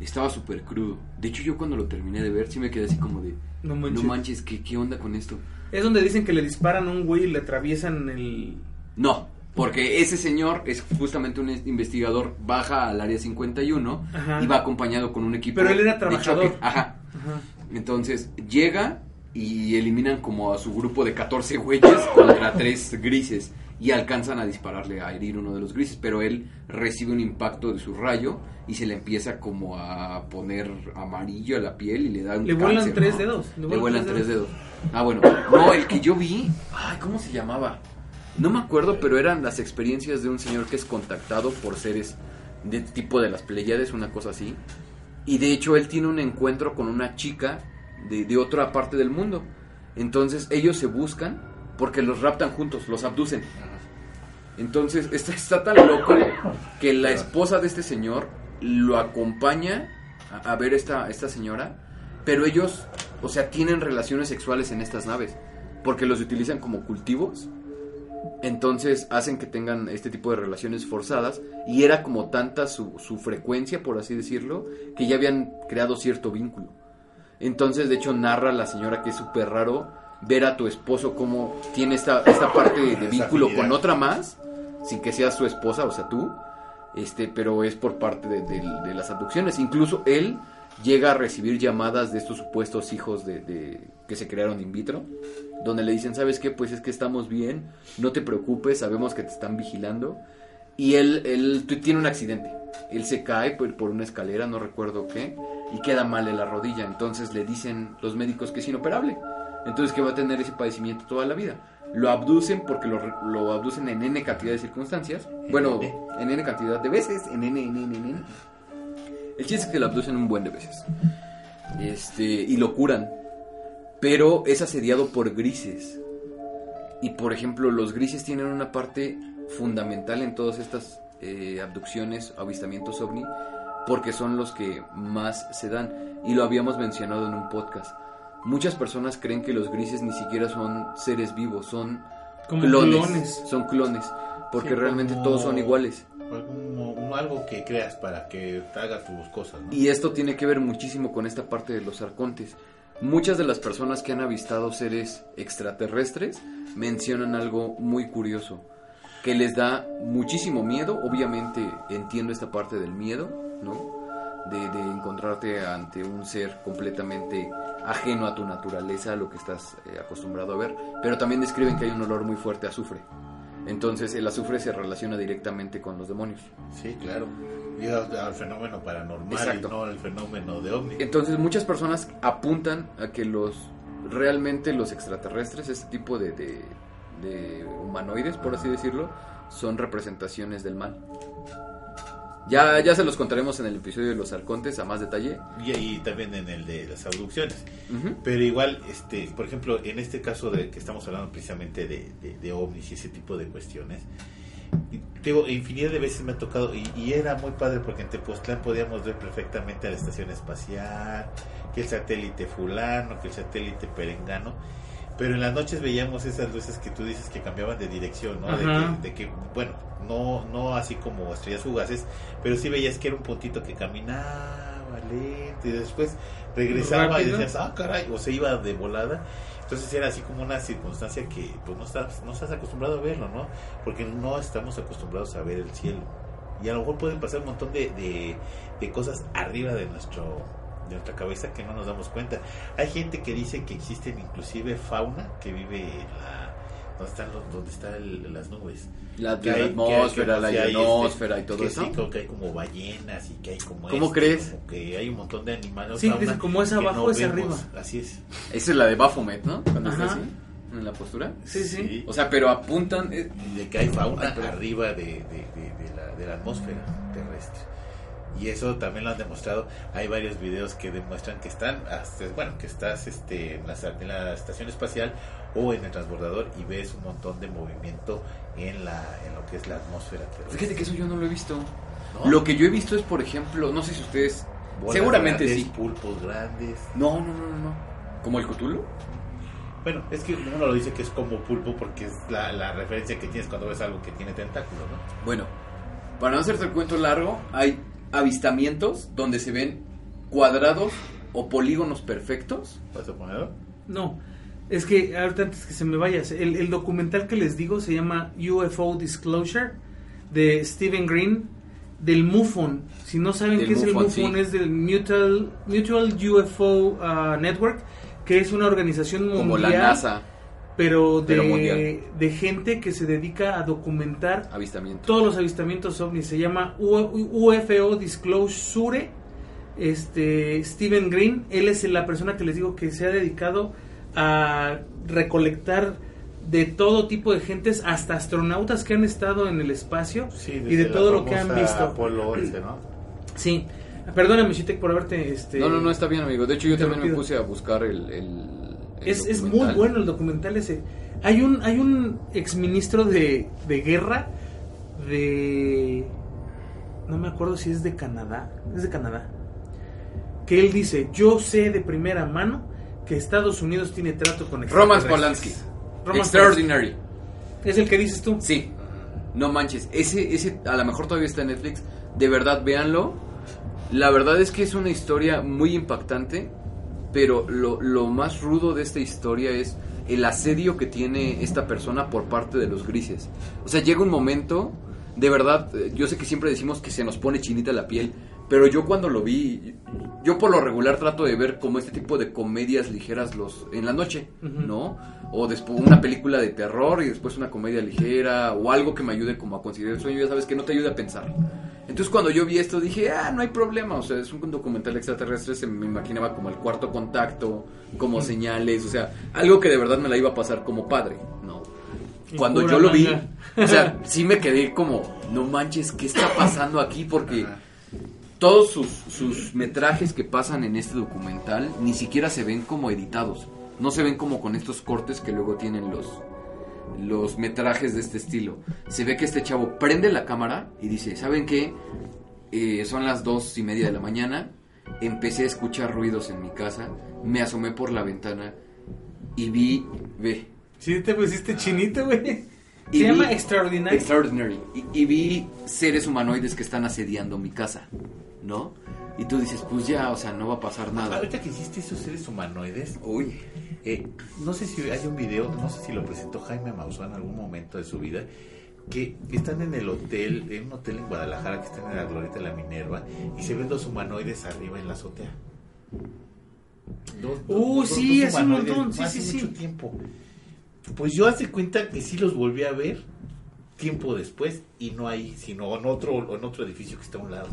estaba súper crudo. De hecho, yo cuando lo terminé de ver sí me quedé así como de, no no manches. manches, ¿qué, qué onda con esto? Es donde dicen que le disparan a un güey y le atraviesan el... No, porque ese señor es justamente un investigador, baja al área 51 Ajá. y va acompañado con un equipo Pero él era de trabajador. choque. Ajá. Ajá. Entonces llega y eliminan como a su grupo de 14 güeyes contra tres grises y alcanzan a dispararle, a herir uno de los grises, pero él recibe un impacto de su rayo y se le empieza como a poner amarillo a la piel y le da un Le vuelan cáncer, tres ¿no? dedos, le Le vuelan vuelan tres tres dedos. Ah, bueno. No, el que yo vi, ay, ¿cómo se llamaba? No me acuerdo, pero eran las experiencias de un señor que es contactado por seres de tipo de las Pleiades, una cosa así. Y de hecho él tiene un encuentro con una chica de, otra parte del mundo. Entonces ellos se buscan porque los raptan juntos, los abducen. Entonces está, está tan loco que la esposa de este señor lo acompaña a, a ver esta, esta señora, pero ellos, o sea, tienen relaciones sexuales en estas naves, porque los utilizan como cultivos. Entonces hacen que tengan este tipo de relaciones forzadas y era como tanta su, su frecuencia, por así decirlo, que ya habían creado cierto vínculo. Entonces, de hecho, narra la señora que es súper raro ver a tu esposo como tiene esta, esta parte de, vínculo con otra más, sin que sea su esposa, o sea, tú, este, pero es por parte de, de- de las abducciones. Incluso él llega a recibir llamadas de estos supuestos hijos de, de- que se crearon in vitro, donde le dicen, ¿sabes qué? Pues es que estamos bien, no te preocupes, sabemos que te están vigilando. Y él, él tiene un accidente. Él se cae por, por una escalera, no recuerdo qué, y queda mal en la rodilla. Entonces le dicen los médicos que es inoperable. Entonces que va a tener ese padecimiento toda la vida. Lo abducen porque lo, lo abducen en N cantidad de circunstancias. Bueno, en N cantidad de veces, en N, N, N, N. El chiste es que lo abducen un buen de veces. Este, y lo curan. Pero es asediado por grises. Y por ejemplo, los grises tienen una parte fundamental en todas estas eh, abducciones, avistamientos ovni, porque son los que más se dan. Y lo habíamos mencionado en un podcast. Muchas personas creen que los grises ni siquiera son seres vivos, son clones, clones. Son clones, porque Sí, realmente como- todos son iguales. Como algo que creas para que te haga tus cosas. Y esto tiene que ver muchísimo con esta parte de los arcontes. Muchas de las personas que han avistado seres extraterrestres mencionan algo muy curioso, que les da muchísimo miedo, obviamente entiendo esta parte del miedo, ¿no? De, de encontrarte ante un ser completamente ajeno a tu naturaleza, a lo que estás eh, acostumbrado a ver, pero también describen que hay un olor muy fuerte a azufre. Entonces el azufre se relaciona directamente con los demonios. Sí, claro. Y al, al fenómeno paranormal Exacto. y no al fenómeno de ovni. Entonces muchas personas apuntan a que los realmente los extraterrestres, este tipo de, de, de humanoides, por así decirlo, son representaciones del mal. Ya, ya se los contaremos en el episodio de los arcontes a más detalle. Y ahí también en el de las abducciones. Pero igual, este, por ejemplo, en este caso de que estamos hablando precisamente de, de, de ovnis y ese tipo de cuestiones, digo, infinidad de veces me ha tocado, y, y era muy padre porque en Tepoztlán podíamos ver perfectamente a la estación espacial, que el satélite fulano, que el satélite perengano, pero en las noches veíamos esas luces que tú dices que cambiaban de dirección, ¿no? De que, de que, bueno, no, no así como estrellas fugaces, pero sí veías que era un puntito que caminaba lento y después regresaba Rápido. y decías, ah, caray, o se iba de volada. Entonces era así como una circunstancia que pues no estás, no estás acostumbrado a verlo, ¿no? Porque no estamos acostumbrados a ver el cielo. Y a lo mejor pueden pasar un montón de, de, de cosas arriba de nuestro de nuestra cabeza que no nos damos cuenta. Hay gente que dice que existen inclusive fauna que vive en la donde están los, donde están el- las nubes. La, Que la hay- que hay- atmósfera, que la este, ionosfera y todo que eso. Sí, creo que hay como ballenas y que hay como ¿Cómo este, crees? como que hay un montón de animales. Sí, fauna dice, como es abajo, es vemos. arriba. Así es. Esa es la de Baphomet, ¿no? Cuando está así, en la postura. Sí, sí. O sea, pero apuntan... eh, Y de que hay fauna Ay, arriba de, de, de- de la, de la atmósfera terrestre. Y eso también lo han demostrado. Hay varios videos que demuestran que están, hasta- bueno, que estás este, en, la, en la estación espacial o en el transbordador y ves un montón de movimiento en, la, en lo que es la atmósfera. Fíjate que eso yo no lo he visto. ¿no? Lo que yo he visto es, por ejemplo, no sé si ustedes... Bolas seguramente grandes, sí. Pulpos grandes. No, no, no, no, no. ¿Como el Cthulhu? Bueno, es que uno lo dice que es como pulpo porque es la, la referencia que tienes cuando ves algo que tiene tentáculos, ¿no? Bueno, para no hacerte el cuento largo, hay avistamientos donde se ven cuadrados o polígonos perfectos. ¿Vas a ponerlo? No, es que ahorita antes que se me vayas, el, el documental que les digo se llama UFO Disclosure de Stephen Green del MUFON. Si no saben Del qué es el MUFON, MUFON, sí. es del Mutual, Mutual UFO uh, Network, que es una organización mundial, Como la NASA, pero, de, pero mundial. de gente que se dedica a documentar todos los avistamientos ovnis. Se llama U- UFO Disclosure. Este Steven Green, él es la persona que les digo que se ha dedicado a recolectar de todo tipo de gentes, hasta astronautas que han estado en el espacio Sí, y de todo lo que han visto. Apolo 11, ¿no? Sí, perdóname, Chitek, por haberte... Este, No, no, no, está bien, amigo. De hecho, yo también me puse a buscar el- el Es, es muy bueno el documental ese. Hay un, hay un exministro de, de guerra de... No me acuerdo si es de Canadá. Es de Canadá. Que él dice, yo sé de primera mano que Estados Unidos tiene trato con Roman extraterrestres". Polanski. Roman Extraordinary. Polanski. Es el que dices tú. Sí. No manches. Ese, ese a lo mejor todavía está en Netflix. De verdad, véanlo. La verdad es que es una historia muy impactante. Pero lo, lo más rudo de esta historia es el asedio que tiene esta persona por parte de los grises. O sea, llega un momento, de verdad, eh, yo sé que siempre decimos que se nos pone chinita la piel, pero yo cuando lo vi, yo por lo regular trato de ver como este tipo de comedias ligeras los en la noche. ¿no? O después una película de terror y después una comedia ligera o algo que me ayude como a conciliar el sueño, ya sabes que no te ayude a pensar. Entonces cuando yo vi esto dije, ah, no hay problema, o sea, es un documental extraterrestre, se me imaginaba como el cuarto contacto, como señales, o sea, algo que de verdad me la iba a pasar como padre, ¿no? Cuando yo lo vi, o sea, sí me quedé como, no manches, ¿qué está pasando aquí? Porque todos sus, sus metrajes que pasan en este documental ni siquiera se ven como editados. No se ven como con estos cortes que luego tienen los, los metrajes de este estilo. Se ve que este chavo prende la cámara y dice, ¿saben qué? Eh, son las dos y media de la mañana. Empecé a escuchar ruidos en mi casa. Me asomé por la ventana y vi, ve, Sí, te pusiste chinito, güey. Y Se llama Extraordinary. Extraordinary. Y, y vi seres humanoides que están asediando mi casa, ¿no? Y tú dices, pues ya, o sea, no va a pasar nada. Ahorita que hiciste esos seres humanoides, Uy. Eh, no sé si hay un video, no sé si lo presentó Jaime Maussan en algún momento de su vida, que están en el hotel, en un hotel en Guadalajara que están en la Glorieta de la Minerva, y se ven dos humanoides arriba en la azotea. Dos- dos- Uh, dos- sí, dos hace un montón, sí, hace sí, mucho sí. tiempo. Pues yo hace cuenta que sí los volví a ver tiempo después y no ahí, sino en otro, en otro edificio que está a un lado.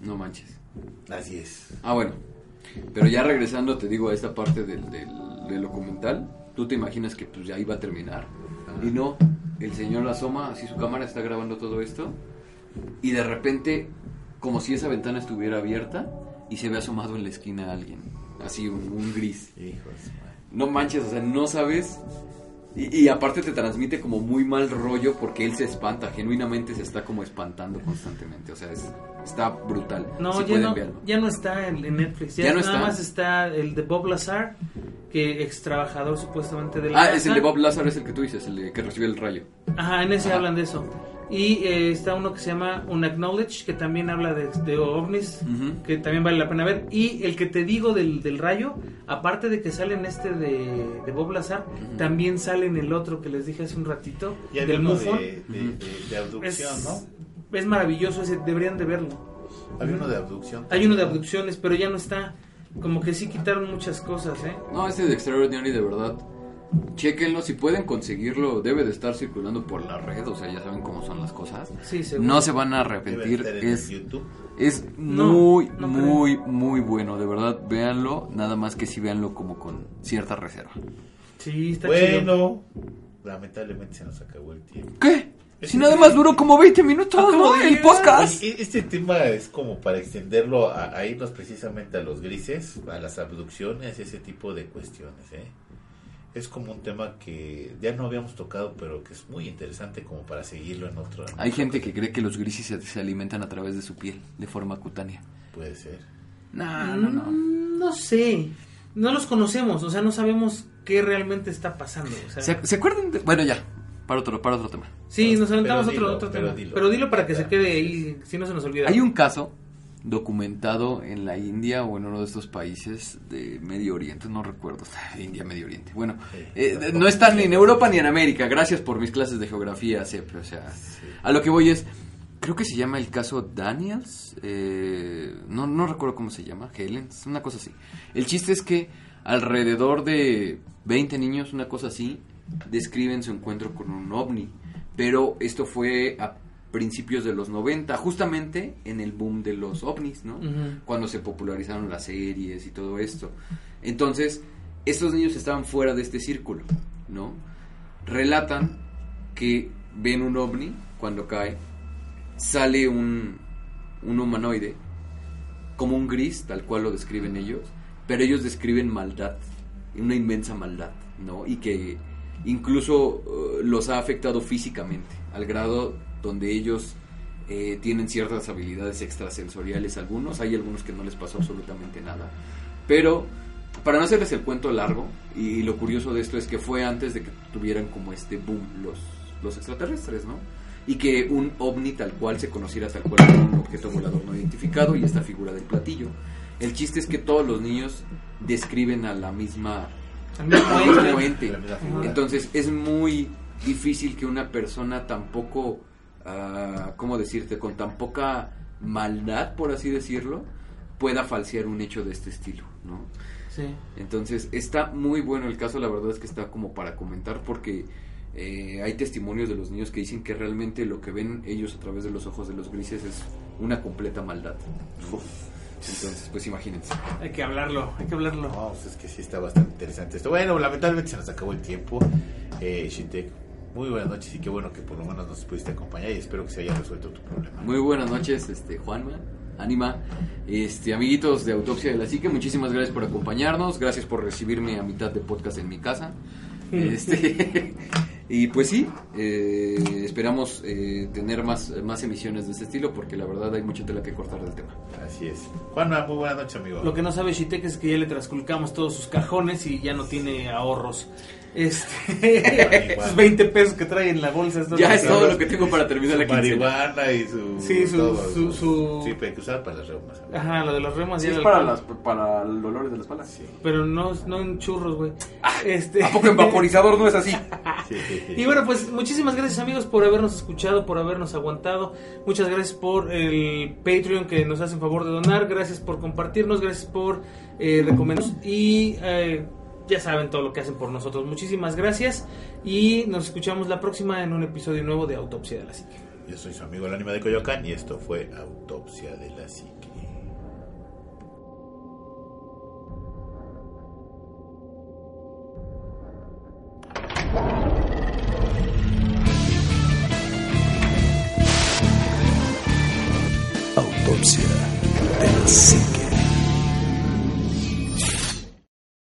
No manches. Así es. Ah, bueno. Pero ya regresando, te digo, a esta parte del, del, del documental, tú te imaginas que pues ya iba a terminar. Y no, el señor asoma, así su cámara está grabando todo esto, y de repente, como si esa ventana estuviera abierta, y se ve asomado en la esquina alguien. Así, un, un gris. Hijos. No manches, o sea, no sabes. Y, y aparte te transmite como muy mal rollo porque él se espanta, genuinamente se está como espantando constantemente. O sea, es, está brutal. No, Si ya, no ya no está en, en Netflix. Ya, ¿Ya no nada está? más está el de Bob Lazar, que ex trabajador supuestamente de la Ah, es el de Bob Lazar, es el que tú dices, el de que recibe el rayo. Ajá, en ese Ajá. hablan de eso. Y eh, está uno que se llama Unacknowledge, que también habla de, de ovnis, que también vale la pena ver. Y el que te digo del, del rayo, aparte de que sale en este de, de Bob Lazar, también sale en el otro que les dije hace un ratito, Y del MUFON. de, de, de- de abducción, Es, ¿no? es maravilloso ese, deberían de verlo. Había uno de abducción. Hay uno de abducciones, pero ya no está. Como que sí quitaron muchas cosas, ¿eh? No, este de Extraordinary, de verdad. Chequenlo, si pueden conseguirlo, debe de estar circulando por la red, o sea, ya saben cómo son las cosas. Sí. No se van a arrepentir, es, es No, muy, no muy, muy bueno, de verdad, véanlo, nada más que si véanlo como con cierta reserva. Sí, está chido. Bueno, lamentablemente se nos acabó el tiempo. ¿Qué? Si nada más duró como 20 minutos, El podcast. Este tema es como para extenderlo a, a irnos precisamente a los grises, a las abducciones, ese tipo de cuestiones. ¿eh? Es como un tema que ya no habíamos tocado, pero que es muy interesante como para seguirlo en otro. Hay gente que cree que los grises se, se alimentan a través de su piel, de forma cutánea. Puede ser. No, no, no. Mm, No sé. No los conocemos, o sea, no sabemos qué realmente está pasando. O sea, ¿Se, se acuerdan de.? Bueno, ya, para otro, para otro tema. sí, nos aventamos Pero otro, dilo, otro pero tema. dilo. pero dilo para que se quede ahí, si no se nos olvida. Hay un caso documentado en la India o en uno de estos países de Medio Oriente, no recuerdo, India, Medio Oriente. Bueno, Sí. eh, no están ni en Europa ni en América. Gracias por mis clases de geografía, siempre. O sea, a lo que voy es, creo que se llama el caso Daniels, eh, no, no recuerdo cómo se llama, Helens, una cosa así. El chiste es que alrededor de 20 niños, una cosa así, describen su encuentro con un ovni. Pero esto fue a principios de los 90, justamente en el boom de los ovnis, ¿no? Cuando se popularizaron las series y todo esto. Entonces, estos niños estaban fuera de este círculo, ¿no? relatan que ven un ovni cuando cae, sale un, un humanoide, como un gris, tal cual lo describen ellos, pero ellos describen maldad, una inmensa maldad, ¿no? Y que incluso eh, los ha afectado físicamente, al grado donde ellos eh, tienen ciertas habilidades extrasensoriales algunos, hay algunos que no les pasó absolutamente nada. Pero, para no hacerles el cuento largo, y lo curioso de esto es que fue antes de que tuvieran como este boom los, los extraterrestres, ¿no? Y que un ovni tal cual se conociera tal cual como un objeto volador no identificado y esta figura del platillo. El chiste es que todos los niños describen a la misma Al mismo ente. Entonces es muy difícil que una persona tampoco, ah, ¿cómo decirte? Con tan poca maldad, por así decirlo, pueda falsear un hecho de este estilo, ¿no? Sí. Entonces está muy bueno el caso, la verdad es que está como para comentar porque eh, hay testimonios de los niños que dicen que realmente lo que ven ellos a través de los ojos de los grises es una completa maldad. ¿no? Entonces, pues imagínense. Hay que hablarlo, hay que hablarlo. No, pues es que sí está bastante interesante esto. Bueno, lamentablemente se nos acabó el tiempo. Eh, Shintek, muy buenas noches y qué bueno que por lo menos nos pudiste acompañar y espero que se haya resuelto tu problema. Muy buenas noches, este Juanma, Anima, este amiguitos de Autopsia de la Psique, muchísimas gracias por acompañarnos, gracias por recibirme a mitad de podcast en mi casa. Este, y pues sí, eh, esperamos eh, tener más, más emisiones de este estilo porque la verdad hay mucha tela que cortar del tema. Así es. Juanma, muy buenas noches, amigo. Lo que no sabe Shitek es que ya le trasculcamos todos sus cajones y ya no tiene ahorros. Este, esos 20 pesos que trae en la bolsa. esto Ya es todo lo que tengo para terminar su la quincena. marihuana y su... Sí, su- todo, su- su- Sí, pero hay que usar para las reumas. Ajá, lo de. Sí, ya es para, las, para el dolor de la espalda. Sí, Pero no, no en churros, güey. Este... ¿A poco en vaporizador no es así? sí, sí, sí. Y bueno, pues muchísimas gracias amigos por habernos escuchado, por habernos aguantado. Muchas gracias por el Patreon que nos hacen favor de donar. Gracias por compartirnos, gracias por eh, recomendarnos. Y eh, ya saben todo lo que hacen por nosotros. Muchísimas gracias. Y nos escuchamos la próxima en un episodio nuevo de Autopsia de la Psique. Yo soy su amigo el ánima de Coyoacán y esto fue Autopsia de la Psique. Autopsia de la psique.